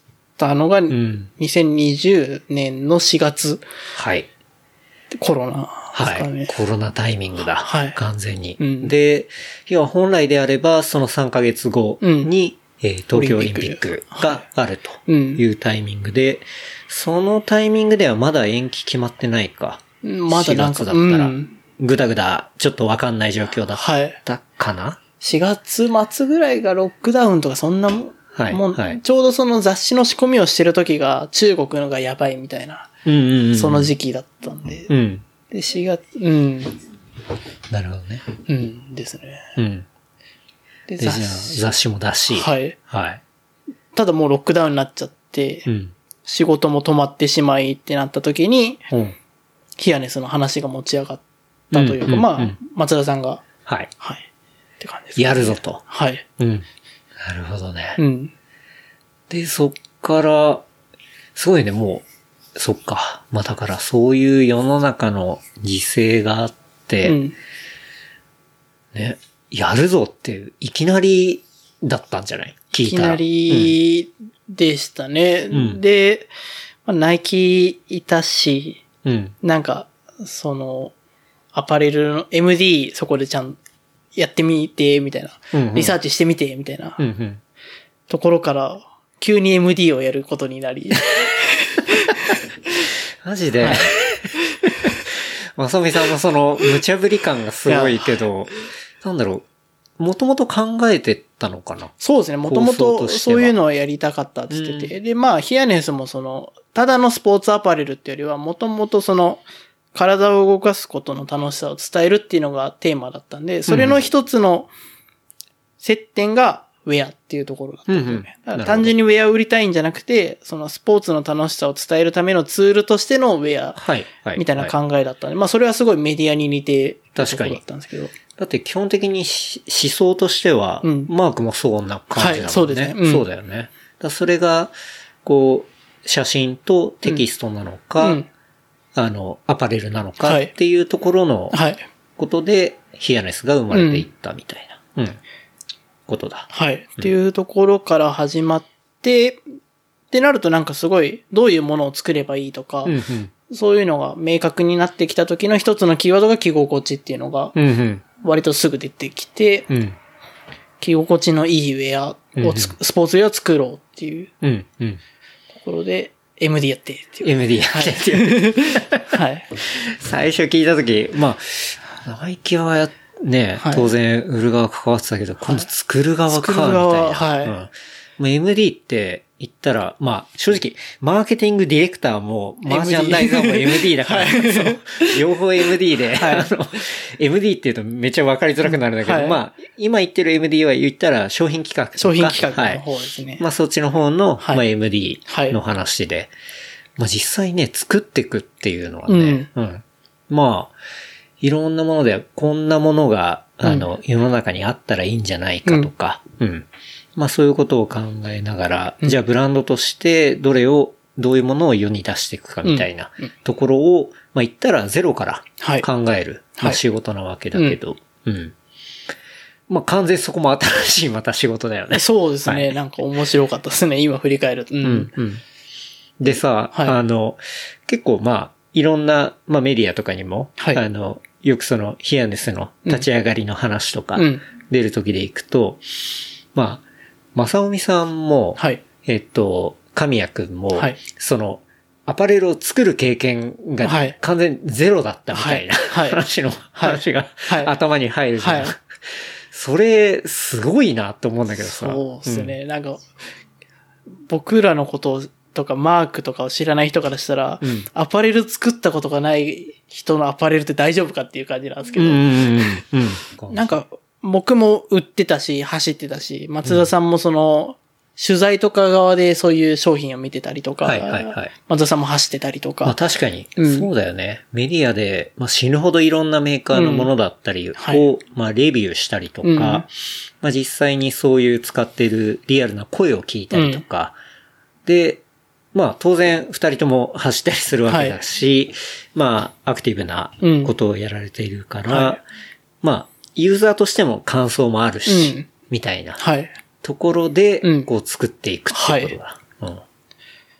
たのが、うん。2020年の4月、はい。コロナですはい。コロナタイミングだ。はい完全に。うんで、要は本来であれば、その3ヶ月後に、えー東京オリンピックがあるというタイミングで、そのタイミングではまだ延期決まってないか。まだなんか4月だったらうん、ぐだぐだ、ちょっとわかんない状況だっはい。たかな？4月末ぐらいがロックダウンとかそんなもん、はいもうはいちょうどその雑誌の仕込みをしてる時が中国のがやばいみたいな、うんうんうん。その時期だったんで。うん。で、4月、うん、なるほどね。うんですね。うん。で、雑誌雑誌も出し。はい。はい。ただもうロックダウンになっちゃって、うん。仕事も止まってしまいってなった時に、うん。ヒアネスの話が持ち上がったというか、まあうんうんうん、松田さんが、はい。はい。って感じです、ね。やるぞと。はい。うん。なるほどね。うん。で、そっから、すごいね、もう、そっか。まあだからそういう世の中の犠牲があって、うん。ね、やるぞっていう、いきなりだったんじゃない？聞いたら。いきなりでしたね。うんで、まあ、ナイキいたし、うん。うん。なんか、その、アパレルの MD そこでちゃんやってみて、みたいな。うんうんリサーチしてみて、みたいなうんうん。ところから、急に MD をやることになり。[laughs] マジで、[laughs] まさみさんのその、無茶ぶり感がすごいけど、なんだろう、もともと考えてたのかな？そうですね。もともとそういうのはやりたかったって言ってて。で、まあ、ヒアネスもその、ただのスポーツアパレルっていうよりは、もともとその、体を動かすことの楽しさを伝えるっていうのがテーマだったんで、それの一つの接点がウェアっていうところだったんよね。うんうんだから単純にウェアを売りたいんじゃなくて、そのスポーツの楽しさを伝えるためのツールとしてのウェア。みたいなはい考えだったんで、まあそれはすごいメディアに似てたところだったんですけど。だって基本的にし思想としては、うんマークもそんな感じだもんね。はいそうですねうんそうだよね。それが、こう、写真とテキストなのか、うん。あの、アパレルなのかはいっていうところのはい。ことで、ヒアネスが生まれていったみたいな、うん、ことだ。はい。っていうところから始まって、ってなるとなんかすごい、どういうものを作ればいいとか、うんうん。そういうのが明確になってきた時の一つのキーワードが着心地っていうのが。割とすぐ出てきて、うん。着心地のいいウェアをスポーツウェアを作ろうっていう。ところで、MD やってっていう。MD やってっていう。はい。最初聞いたとき、まあ、ナイキはや、ね、はい当然売る側関わってたけど、今度作る側か、みたいな。はいうんまあ MD って言ったら、まあ、正直、マーケティングディレクターも、マージャンダイザーも MD だから、[laughs] 両方 MD で、はい。あの、MD って言うとめっちゃ分かりづらくなるんだけど、はい。まあ、今言ってる MD は言ったら商品企画商品企画のはい。方ですね。まあそっちの方の、はい。まあ MD はい。の話で、まあ実際ね、作っていくっていうのはね、うん。まあ、いろんなもので、こんなものが、あの、世の中にあったらいいんじゃないかとか、うん。まあそういうことを考えながら、じゃあブランドとしてどれを、どういうものを世に出していくかみたいなところを、まあ言ったらゼロからはい考える、まはいあ仕事なわけだけど、うん。まあ完全にそこも新しいまた仕事だよね。そうですね、はいなんか面白かったですね。今振り返ると。うん。うん。うん。でさ、はいあの、結構まあ、いろんな、まあメディアとかにも、はいあの、よくその、ヒアネスの立ち上がりの話とかうん、出る時でいくと、まあ、まさおみさんも、はい。えっと、神谷くんも、はい。その、アパレルを作る経験がはい。完全ゼロだったみたいな、はい。はい。話の、話が、はい。頭に入るじゃん。はい。それ、すごいなと思うんだけどさ。そうですね、なんか、僕らのこととかマークとかを知らない人からしたら、うん。アパレル作ったことがない人のアパレルって大丈夫かっていう感じなんですけうん。ど、うんうんうん。うん。なんか、僕も売ってたし、走ってたし、松田さんもその、取材とか側でそういう商品を見てたりとか、はいはいはい。松田さんも走ってたりとか、まあ確かに、うん。そうだよね。メディアで、まあ、死ぬほどいろんなメーカーのものだったりを、はい。まあレビューしたりとか、うん。まあ実際にそういう使ってるリアルな声を聞いたりとか、で、まあ当然二人とも走ったりするわけだし、まあアクティブなことをやられているから、うんはい。まあユーザーとしても感想もあるし、うんみたいなはい。ところでうん、こう作っていくっていうことだ。うん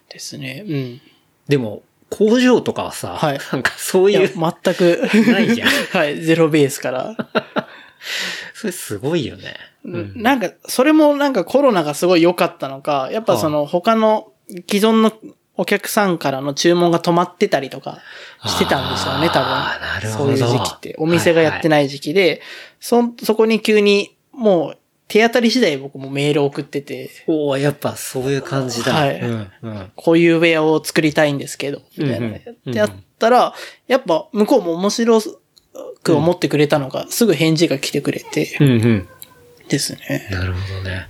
ですね。うん。でも、工場とかはさ、はいなんかそういう、全く、ないじゃん [laughs] はい、ゼロベースから。[laughs] それすごいよね。うん。なんか、それもなんかコロナがすごい良かったのか、やっぱその他の既存のお客さんからの注文が止まってたりとかしてたんでしょうね、多あーなる分。ほどそういう時期って。お店がやってない時期で、そ、そこに急にもう手当たり次第僕もメール送ってて、おおやっぱそういう感じだ。はいうん、うん。こういうウェアを作りたいんですけど、みたいな。ってやったら、やっぱ向こうも面白く思ってくれたのが、すぐ返事が来てくれて、うん、うん。ですね。なるほどね。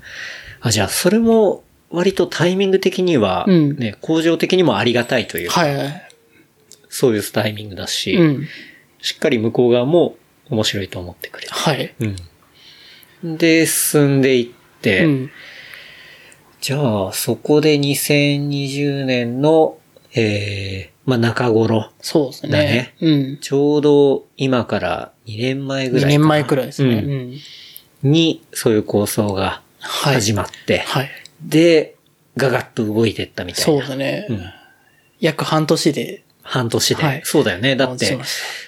あ、じゃあ、それも、割とタイミング的には、うんね、工場的にもありがたいというか、はいはい。そういうタイミングだし、うん。しっかり向こう側も面白いと思ってくれた。はい。うん。で、進んでいって、うん。じゃあ、そこで2020年の、えー、まあ、中頃。そうですだねね。うん。ちょうど今から2年前ぐら2いかな。年前くらいですね。ううんん。に、そういう構想がはい。始まって、はい。で、ガガッと動いてったみたいそうな。ですね。うん約半年で、半年で、はいそうだよね。だって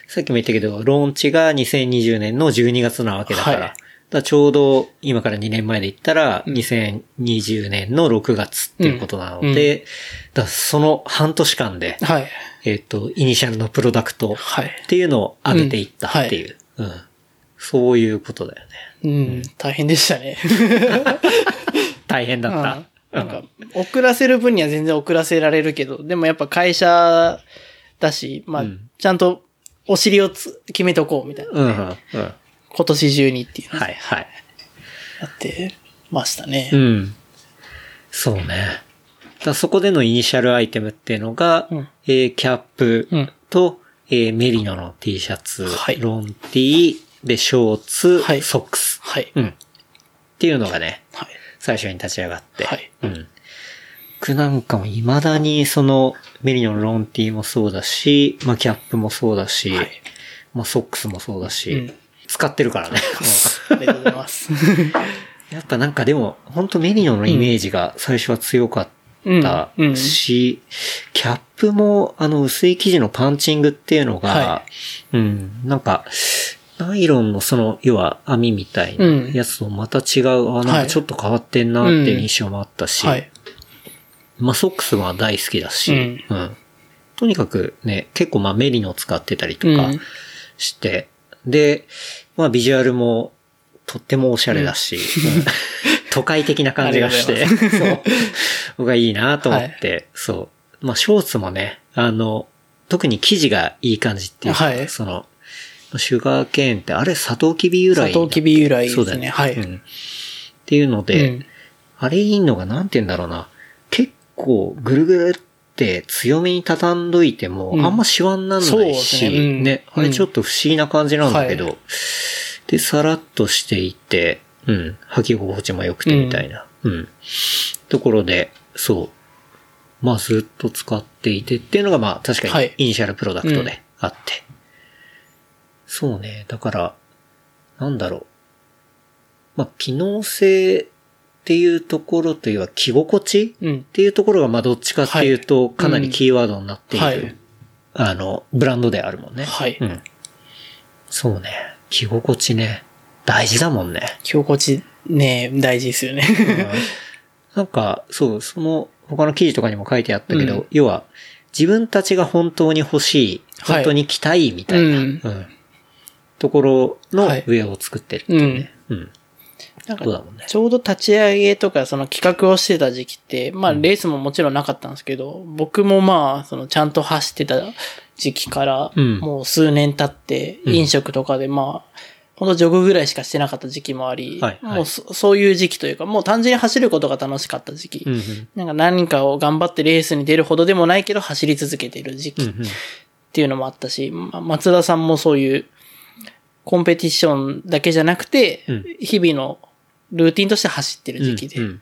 さっきも言ったけど、ローンチが2020年の12月なわけだから、はいだからちょうど今から2年前で言ったら、2020年の6月っていうことなので、だからその半年間で、はい。えっ、と、イニシャルのプロダクトはい。っていうのを上げていったっていう、うんそういうことだよね。うん。大変でしたね。[laughs] 大変だった。うんなんか、遅らせる分には全然遅らせられるけど、でもやっぱ会社だし、まあ、うんちゃんとお尻をつ決めとこうみたいな、うん、うん、うん。今年中にっていうのはい、はい。やってましたね。うん。そうね。だそこでのイニシャルアイテムっていうのが、うんえーキャップうんと、えーメリノの T シャツ、はいロンティで、ショーツ、はいソックス。はい。うん。っていうのがね、はい。最初に立ち上がって。はいうん。僕なんかも未だにそのメリノのロンティもそうだし、まあキャップもそうだし、はいまあソックスもそうだし、うん使ってるからね。[laughs] [laughs] ありがとうございます。やっぱなんかでも、本当メリノのイメージが最初は強かったし、キャップもあの薄い生地のパンチングっていうのが、はうん、なんか、ナイロンのその、要は網みたいなうん。やつとまた違う、あ、なんかちょっと変わってんなっていう印象もあったし、はい。まあ、ソックスは大好きだし、うん。とにかくね、結構まあメリノ使ってたりとかうん。して、で、まあビジュアルもとってもおしゃれだし、う [laughs] ん都会的な感じがして、[laughs] そう。僕はいいなと思って、そう。まあショーツもね、あの、特に生地がいい感じっていうか、はい。その、シュガーケーンって、あれ、サトウキビ由来だサトウキビ由来ですね。そうだよね。はい。うん。っていうので、うん。あれいいのが、なんて言うんだろうな。結構、ぐるぐるって強めに畳んどいても、うん。あんまシワになんそうですないし、ね。うん。ね、あれちょっと不思議な感じなんだけど、はで、さらっとしていて、うん、履き心地も良くてみたいな、うん、ところで、そう。まあずっと使っていてっていうのがまあ確かにはい。イニシャルプロダクトうんであって。そうね。だから、なんだろう。まあ機能性っていうところというは着心地うんっ。ていうところがまあどっちかっていうとかなりキーワードになっている、はいあの、ブランドであるもんね。はいうん。そうね。着心地ね。大事だもんね。着心地ね、大事ですよね。なんか、そう、その、他の記事とかにも書いてあったけど、うん要は、自分たちが本当に欲しい、はい本当に着たいみたいな、うんうんところのはいウェアを作ってるっていうね。うん。ちょうど立ち上げとかその企画をしてた時期って、まあレースももちろんなかったんですけど、僕もまあそのちゃんと走ってた時期から、うんもう数年経ってうん飲食とかでまあ、ほんとジョグぐらいしかしてなかった時期もあり、はいはいもうそそういう時期というか、もう単純に走ることが楽しかった時期。うんうん。なんか何かを頑張ってレースに出るほどでもないけど走り続けてる時期っうんうん。ていうのもあったし、まあ松田さんもそういうコンペティションだけじゃなくて、うん日々のルーティンとして走ってる時期で、うんうん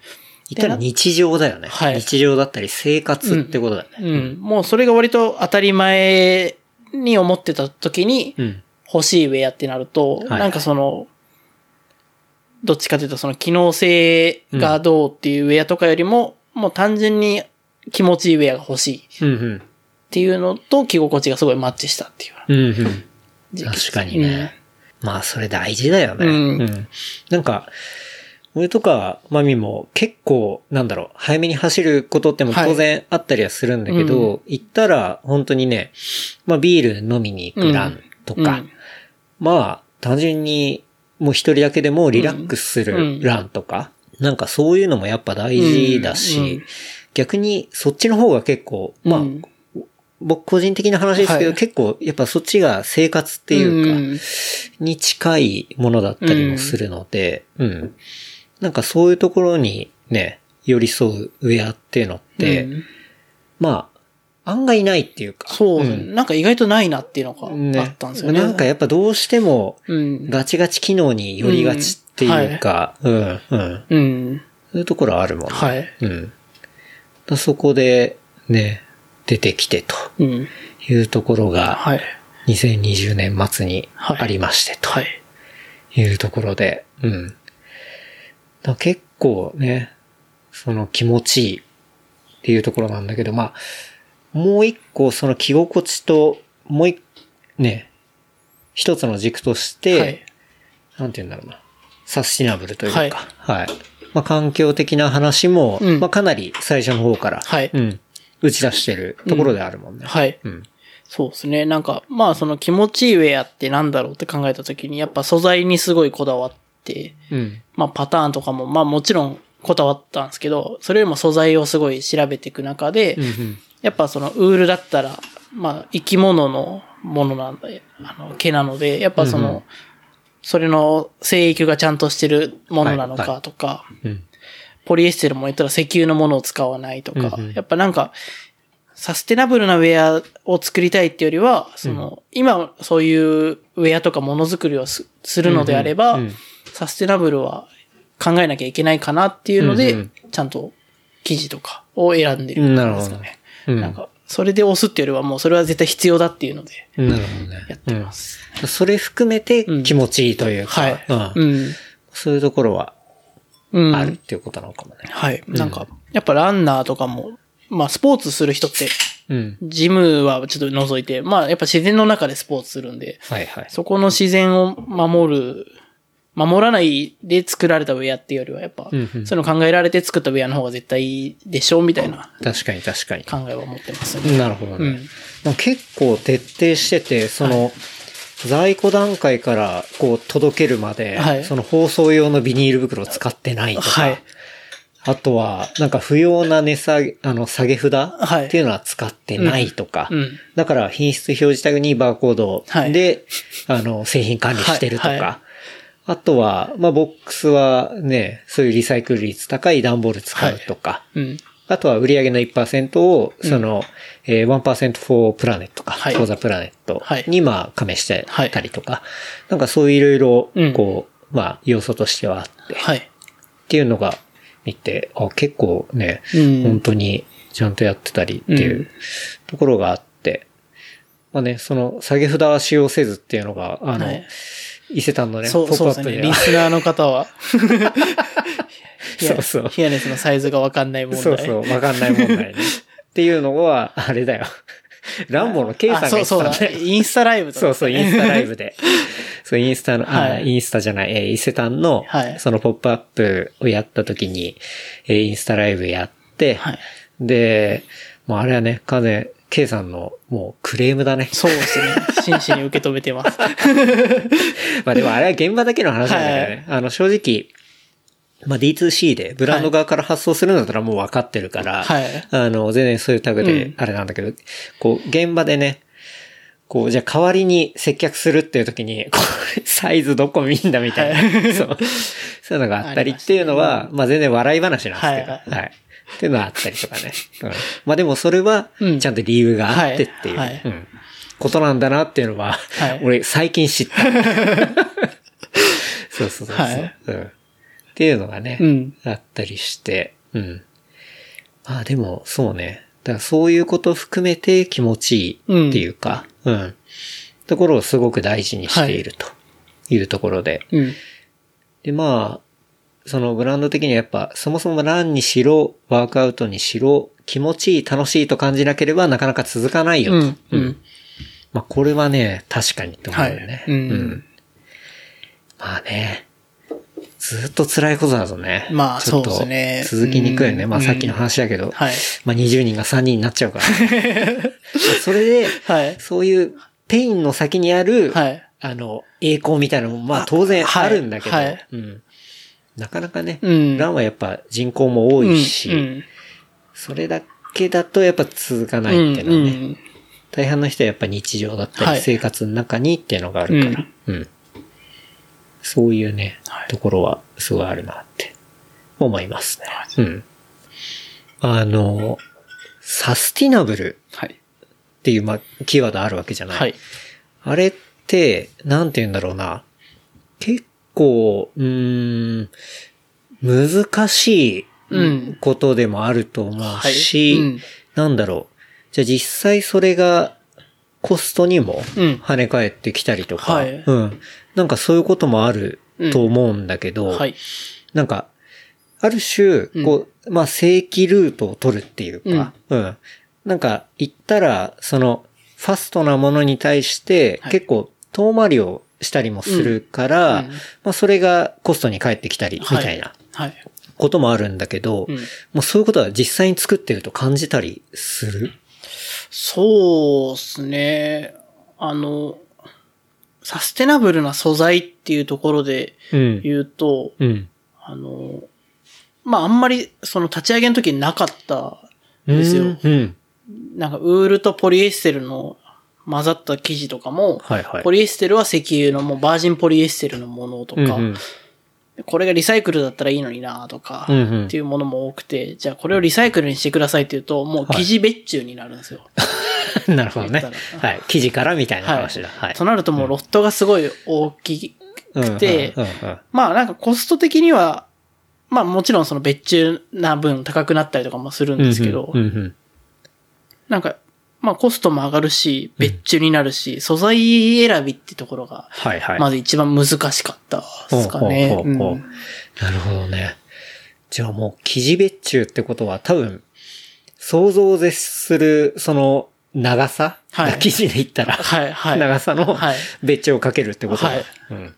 言ったら日常だよね。はい日常だったり生活ってことだよね。うん。もうそれが割と当たり前に思ってた時にうん。欲しいウェアってなると、はいなんかその、どっちかというとその機能性がどうっていうウェアとかよりも、もう単純に気持ちいいウェアが欲しいっうんうん。ていうのと着心地がすごいマッチしたっていううんうん。確かにね。まあ、それ大事だよね。うん。なんか、俺とか、マミも結構、なんだろう、早めに走ることっても当然あったりはするんだけど、はい行ったら、本当にね、まあビール飲みに行くランとか、うん。まあ、単純に、もう一人だけでもリラックスすうん。うん。るランとか、なんかそういうのもやっぱ大事だし、うん。うん。逆にそっちの方が結構、まあ、うん僕個人的な話ですけど、はい結構やっぱそっちが生活っていうか、うんに近いものだったりもするので、うん。なんかそういうところにね、寄り添うウェアっていうのって、うんまあ、案外ないっていうか。そう、んなんか意外とないなっていうのがねあったんですよね。なんかやっぱどうしても、うん。ガチガチ機能に寄りがちっていうか、うん、うん。うん。そういうところあるもんね。はい。うん。だそこで、ね、出てきてとうん。いうところが、はい。2020年末にありましてと。はい。いうところで、うん。結構ね、その気持ちいいっていうところなんだけど、まあ、もう一個その着心地と、もう一、ね、一つの軸として、はい。なんて言うんだろうな、サスティナブルというか、はい。まあ環境的な話も、うんまあかなり最初の方から、はいうん、打ち出してるところであるもんね。はい。うん。そうですね。なんか、まあその気持ちいいウェアってなんだろうって考えたときに、やっぱ素材にすごいこだわって、うん。まあパターンとかも、まあもちろんこだわったんですけど、それよりも素材をすごい調べていく中で、うん。うん。やっぱそのウールだったら、まあ生き物のものなんで、あの毛なので、やっぱその、うんうんそれの生育がちゃんとしてるものなのはいはかとか、うん。ポリエステルも言ったら石油のものを使わないとか、うんうんやっぱなんか、サステナブルなウェアを作りたいっていうよりは、その、今そういうウェアとかものづくりをすするのであれば、うんうんサステナブルは考えなきゃいけないかなっていうので、うんうんちゃんと生地とかを選んでるんですかね。うんなんか、それで押すっていうよりはもうそれは絶対必要だっていうのでなるほどね。やってます。うん。それ含めて気持ちいいというか、はい。うんうん。そういうところはうん。あるっていうことなのかもね。はい。なんか、やっぱランナーとかも、まあスポーツする人って、うん。ジムはちょっと除いて、まあやっぱ自然の中でスポーツするんで、はいはい。そこの自然を守る守らないで作られたウェアっていうよりは、やっぱ、うんうんそういうの考えられて作ったウェアの方が絶対いいでしょうみたいな確かに確かに。考えは持ってますね。なるほどね。うんまあ結構徹底してて、その、在庫段階からこう届けるまで、はい。その包装用のビニール袋を使ってないとか、はい。あとは、なんか不要な値下げ、あの、下げ札はい。っていうのは使ってないとか、うん。だから品質表示タグにバーコードはい。で、あの、製品管理してるとか、はい。はい。あとは、まあ、ボックスはね、そういうリサイクル率高い段ボール使うとか、うん。あとは売上の1%を、その、えー、1% for planet とか、はい for the planet はいに、まあ、加盟してはいたりとか、なんかそういういろいろうん、こう、まあ、要素としてはあって、はい。っていうのが見て、あ、結構ね、うん本当にちゃんとやってたりっていううんところがあって、まあね、その下げ札は使用せずっていうのが、あの、はい伊勢丹のね、そう、ポッ。プアップでは。リスナーの方は。[laughs] そうそうヒアネスのサイズがわかんない問題。そうそう、わかんない問題ね。[laughs] っていうのは、あれだよ。ランボーの K さんが言ってたんだよあそうそうだ。インスタライブとかそうそう、インスタライブで。[laughs] そう、インスタの、あはいインスタじゃない、えー伊勢丹の、はいそのポップアップをやった時に、えーインスタライブやって、はい。で、もうあれはね、完全、K さんのもうクレームだね。そうですね。真摯に受け止めてます。[laughs] まあでもあれは現場だけの話なんだけどね。あの、正直、まあ D2C でブランド側から発送するんだったらもう分かってるから、はい。あの、全然そういうタグうでん。あれなんだけど、こう、現場でね、こう、じゃあ代わりに接客するっていう時に、こう [laughs] サイズどこ見んだみたいな、[laughs] そう。そういうのがあったりっていうのは、まあ全然笑い話なんですけど、はいは。はいい。っていうのはあったりとかね。うん。まあでもそれはうん、ちゃんと理由があってっていう、はい。はい。うん。ことなんだなっていうのは、はい。俺最近知った。[laughs] そうそうそうそう、はい。うん。っていうのがね、うん。あったりして、うん。まあでも、そうね。だからそういうことを含めて気持ちいいっていうか、うん。ところをすごく大事にしているというところで。うん。で、まあ、そのブランド的にはやっぱ、そもそもランにしろ、ワークアウトにしろ、気持ちいい、楽しいと感じなければなかなか続かないよと。うん。うん。まあこれはね、確かにと思うよね。はいうんまあね、ずっと辛いことだとね。まあちょっとそうですね続きにくいよね。うんまあさっきの話だけど、はいまあ20人が3人になっちゃうから。[laughs] それで、はい。そういう pain の先にある、はい。あの、栄光みたいなのも、まあ当然はいあるんだけど、はいうん。なかなかね、うんランはやっぱ人口も多いし、うん。それだけだとやっぱ続かないっていうのはね、うん大半の人はやっぱ日常だったはいり生活の中にっていうのがあるから、うん。そういうね、はいところはすごいあるなって思いますね。うん。あの、サスティナブルはい。っていう、まあ、キーワードあるわけじゃない。はい。あれって、なんて言うんだろうな。結構、うーん、難しいうんことでもあると思うし、はいうんなんだろう。じゃあ実際それがコストにもうん跳ね返ってきたりとか、はいうん。なんかそういうこともあると思うんだけど、はい。なんか、ある種、こう、まあ、正規ルートを取るっていうか、うん。なんか、言ったら、その、ファストなものに対して、はい。結構、遠回りをしたりもするから、うん。うん。まあ、それがコストに返ってきたり、みたいなはい。こともあるんだけど、うん。もうそういうことは実際に作ってると感じたりする？そうですね。あの、サステナブルな素材っていうところでうん。言うと、うん。あの、まあ、あんまりその立ち上げの時になかったんですよ。うん。なんかウールとポリエステルの混ざった生地とかも、はいはいポリエステルは石油のもうバージンポリエステルのものとか、うんうんこれがリサイクルだったらいいのになとか、うんうんっていうものも多くて、じゃあこれをリサイクルにしてくださいって言うと、もう生地別注になるんですよ。[laughs] [laughs] なるほどねはい。記事からみたいなはい。話だ。はい。となるともうロットがすごい大きくて、うんうんうんうんまあなんかコスト的には、まあもちろんその別注な分高くなったりとかもするんですけど、うんうんなんか、まあコストも上がるし、別注になるし、素材選びってところが、はいはい。まず一番難しかったですかね。なるほどね。じゃあもう、生地別注ってことは多分、想像を絶する、その、長さ、はい。生地で言ったら、はいはい。長さのはい。別注をかけるってこと？だはい。うん。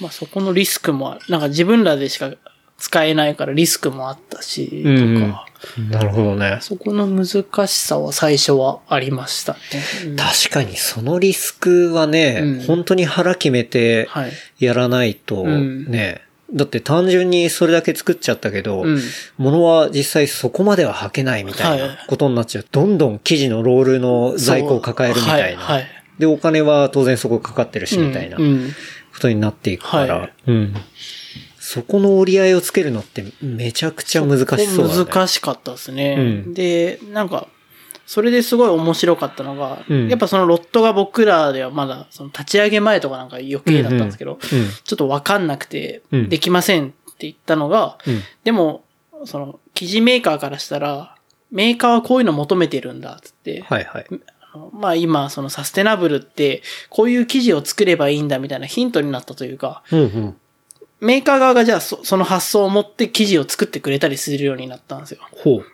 まあそこのリスクも。なんか自分らでしか使えないからリスクもあったし、とか、うんなるほどね。そこの難しさは最初はありましたね。うん。確かにそのリスクはね、うん。本当に腹決めてはい。やらないとうん。ね、だって単純にそれだけ作っちゃったけど、うん。物は実際そこまでは履けないみたいはないことになっちゃう。どんどん生地のロールの在庫を抱えるみたいな。はい。はいで、お金は当然そこかかってるし、みたいなことになっていくから、はいうん。そこの折り合いをつけるのってめちゃくちゃ難しそうだね。難しかったですね。うんで、なんか、それですごい面白かったのが、うんやっぱそのロットが僕らではまだ、その立ち上げ前とかなんか余計だったんですけど、うんちょっとわかんなくて、うんできませんって言ったのが、うん。でも、その、生地メーカーからしたら、メーカーはこういうの求めてるんだっつって、はいはい。まあ今、そのサステナブルって、こういう生地を作ればいいんだみたいなヒントになったというか、うんうん。メーカー側がじゃあそその発想を持って生地を作ってくれたりするようになったんですよ。ほう。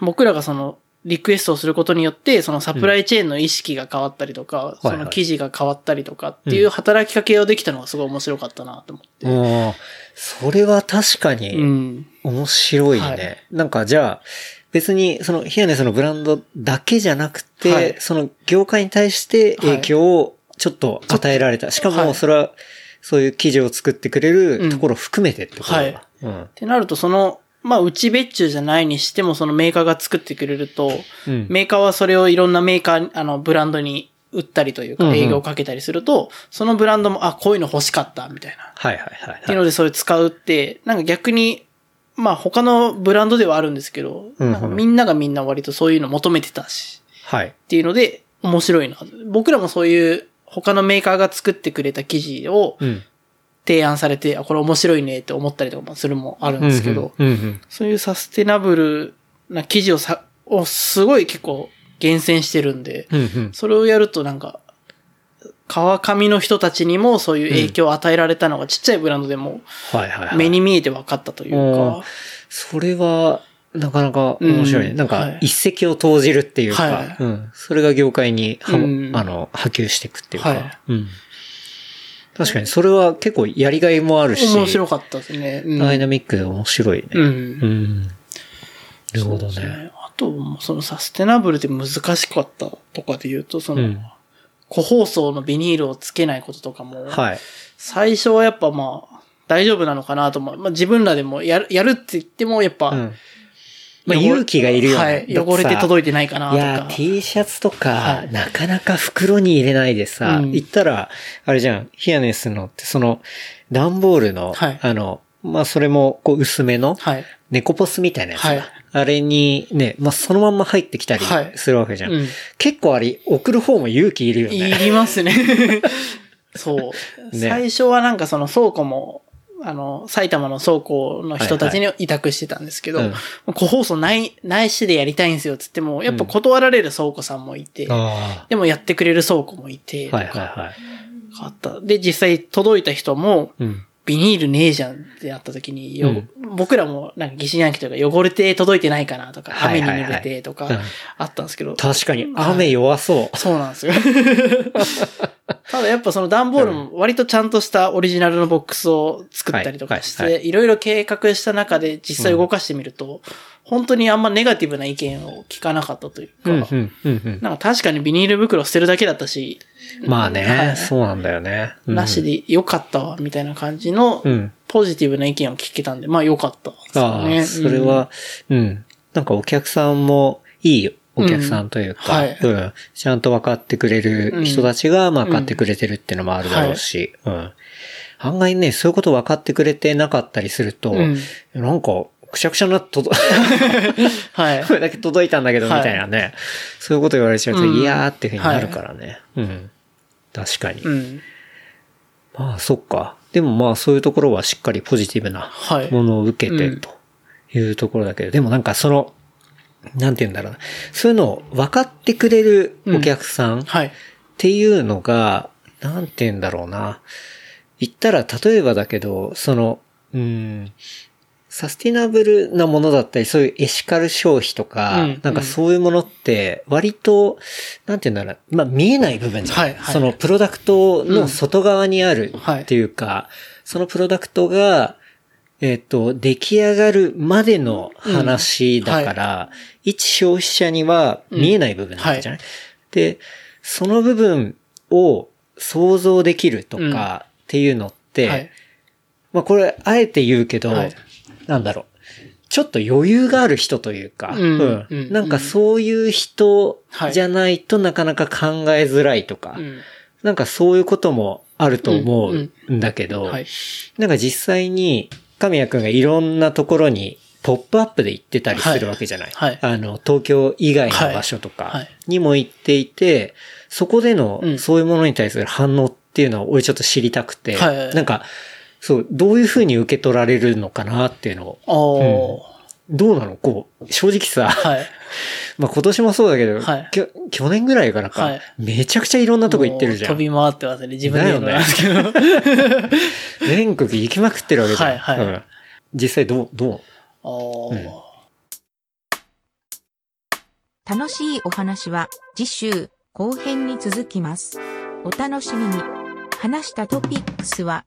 僕らがその、リクエストをすることによって、そのサプライチェーンの意識が変わったりとか、はいその生地が変わったりとかっていう働きかけをできたのがすごい面白かったなと思って。ああ、それは確かうにん。面白いね。はいなんかじゃあ、別にそのヒアネスのブランドだけじゃなくて、はいその業界に対して影響をちょっと与えられた。しかはいもそれは、そういう記事を作ってくれるところを含めてってことだ。はいうん。ってなると、その、まあ、うち別注じゃないにしても、そのメーカーが作ってくれると、うん。メーカーはそれをいろんなメーカー、あの、ブランドに売ったりというか、うんうん営業をかけたりすると、そのブランドも、あ、こういうの欲しかった、みたいな。はいはいはい、っていうので、それ使うって、なんか逆に、まあ他のブランドではあるんですけど、うんうんなんかみんながみんな割とそういうの求めてたし、はい。っていうので、面白いな。僕らもそういう他のメーカーが作ってくれた記事をうん。提案されて、あ、これ面白いねって思ったりとかもするもあるんですけど、うんうんうんそういうサステナブルな記事をさ、をすごい結構厳選してるんで、うんうん。それをやるとなんか、川上の人たちにもそういう影響を与えられたのがちっちゃいブランドでもはいはいはい。目に見えて分かったというおー。か、それは、なかなか面白いね。うん。なんかはい、一石を投じるっていうか、はい。うん。それが業界には、うん。あの、波及していくっていうか、はい。うん。確かに、それは結構やりがいもあるし、面白かったですね。うんダイナミックで面白いね。うんうん。なるほどね。あと、そのサステナブルで難しかったとかで言うと、その、うん個包装のビニールをつけないこととかも、はい。最初はやっぱまあ、大丈夫なのかなと思う。まあ自分らでもやる、やるって言ってもやっぱ、うん。まあ、勇気がいるよね。はい。汚れて届いてないかなといやか。T シャツとか、はいなかなか袋に入れないでさ、うん言ったら、あれじゃん、ヒアネスのって、その、段ボールの、はいあの、まあ、それも、こう、薄めの、はい。猫ポスみたいなやつだ、はいあれにね、まあ、そのまんま入ってきたりはいするわけじゃん。うん。結構あれ、送る方も勇気いるよいね。りますね。[laughs] そう。ね最初はなんかその倉庫も、あの、埼玉の倉庫の人たちに委託してたんですけど、うん個包装ない、ないしでやりたいんですよって言っても、やっぱ断られる倉庫さんもいて、あでもやってくれる倉庫もいて、あ。はいはいはい。あった。で、実際届いた人も、うん。ビニールねえじゃんってなった時に、ようん。僕らもなんか疑心暗鬼というか汚れて届いてないかなとか、雨に濡れてとかうん、あったんですけど、確かに、雨弱そう。そうなんですよ。[laughs] ただやっぱその段ボールも割とちゃんとしたオリジナルのボックスを作ったりとかして、いろいろ計画した中で実際動かしてみると、本当にあんまネガティブな意見を聞かなかったというか、うん、うん、うん、うん。なんか確かにビニール袋捨てるだけだったし、まあね、はいそうなんだよね。うんなしでよかったわ、みたいな感じのうん。ポジティブな意見を聞けたんで、まあよかったですよあ。それは、うん。なんかお客さんもいいお客さんというか、うんはいうんちゃんと分かってくれる人たちが、まあ分かってくれてるっていうのもあるだろうし、うん。案外ね、そういうこと分かってくれてなかったりすると、うんなんか、くしゃくしゃなとど、[laughs] はい。[laughs] これだけ届いたんだけど、みはいたいなね。そういうこと言われちゃうと、うんいやーっていうふうになるからね。うん。確かに。うん。まあ、そっか。でもまあ、そういうところはしっかりポジティブなはい。ものを受けてうんというところだけど、でもなんかその、なんて言うんだろうな。そういうのを分かってくれるお客さんっはい。ていうのが、なんて言うんだろうな。言ったら、例えばだけど、その、うん、サスティナブルなものだったり、そういうエシカル消費とか、うんなんかそういうものって、割と、なんて言うんだろう、まあ見えない部分じゃない、はいはい。そのプロダクトの外側にあるはい。っていうか、そのプロダクトが、えっ、と、出来上がるまでの話だから、一消費者には見えない部分なんじゃない、で、その部分を想像できるとかっていうのって、はい。まあこれ、あえて言うけど、はいなんだろう。ちょっと余裕がある人というか、うん。うん。なんかそういう人はい。じゃないとなかなか考えづらいとか、うん。なんかそういうこともあると思うんうん。だけど、はい。なんか実際に神谷くんがいろんなところにポップアップで行ってたりするわけじゃない、はい。あの、東京以外の場所とかはい。はい。にも行っていて、そこでのうん。そういうものに対する反応っていうのを俺ちょっと知りたくて、はいはい。はい。なんか、そう、どういうふうに受け取られるのかなっていうのを、おー。どうなの？こう、正直さ、はい。[laughs] まあ今年もそうだけど、はいきょ去年ぐらいからか、はいめちゃくちゃいろんなとこ行ってるじゃん。飛び回ってますね。自分で言うのなんですけど。[laughs] 全国行きまくってるわけじゃん。はいはいうん実際どう、どう？おー。楽しいお話は次週後編に続きます。お楽しみに。話したトピックスは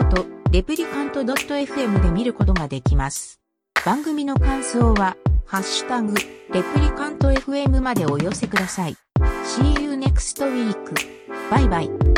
ートレプリカント .fm で見ることができます。番組の感想はハッシュタグレプリカント FM までお寄せください。See you next week. バイバイ。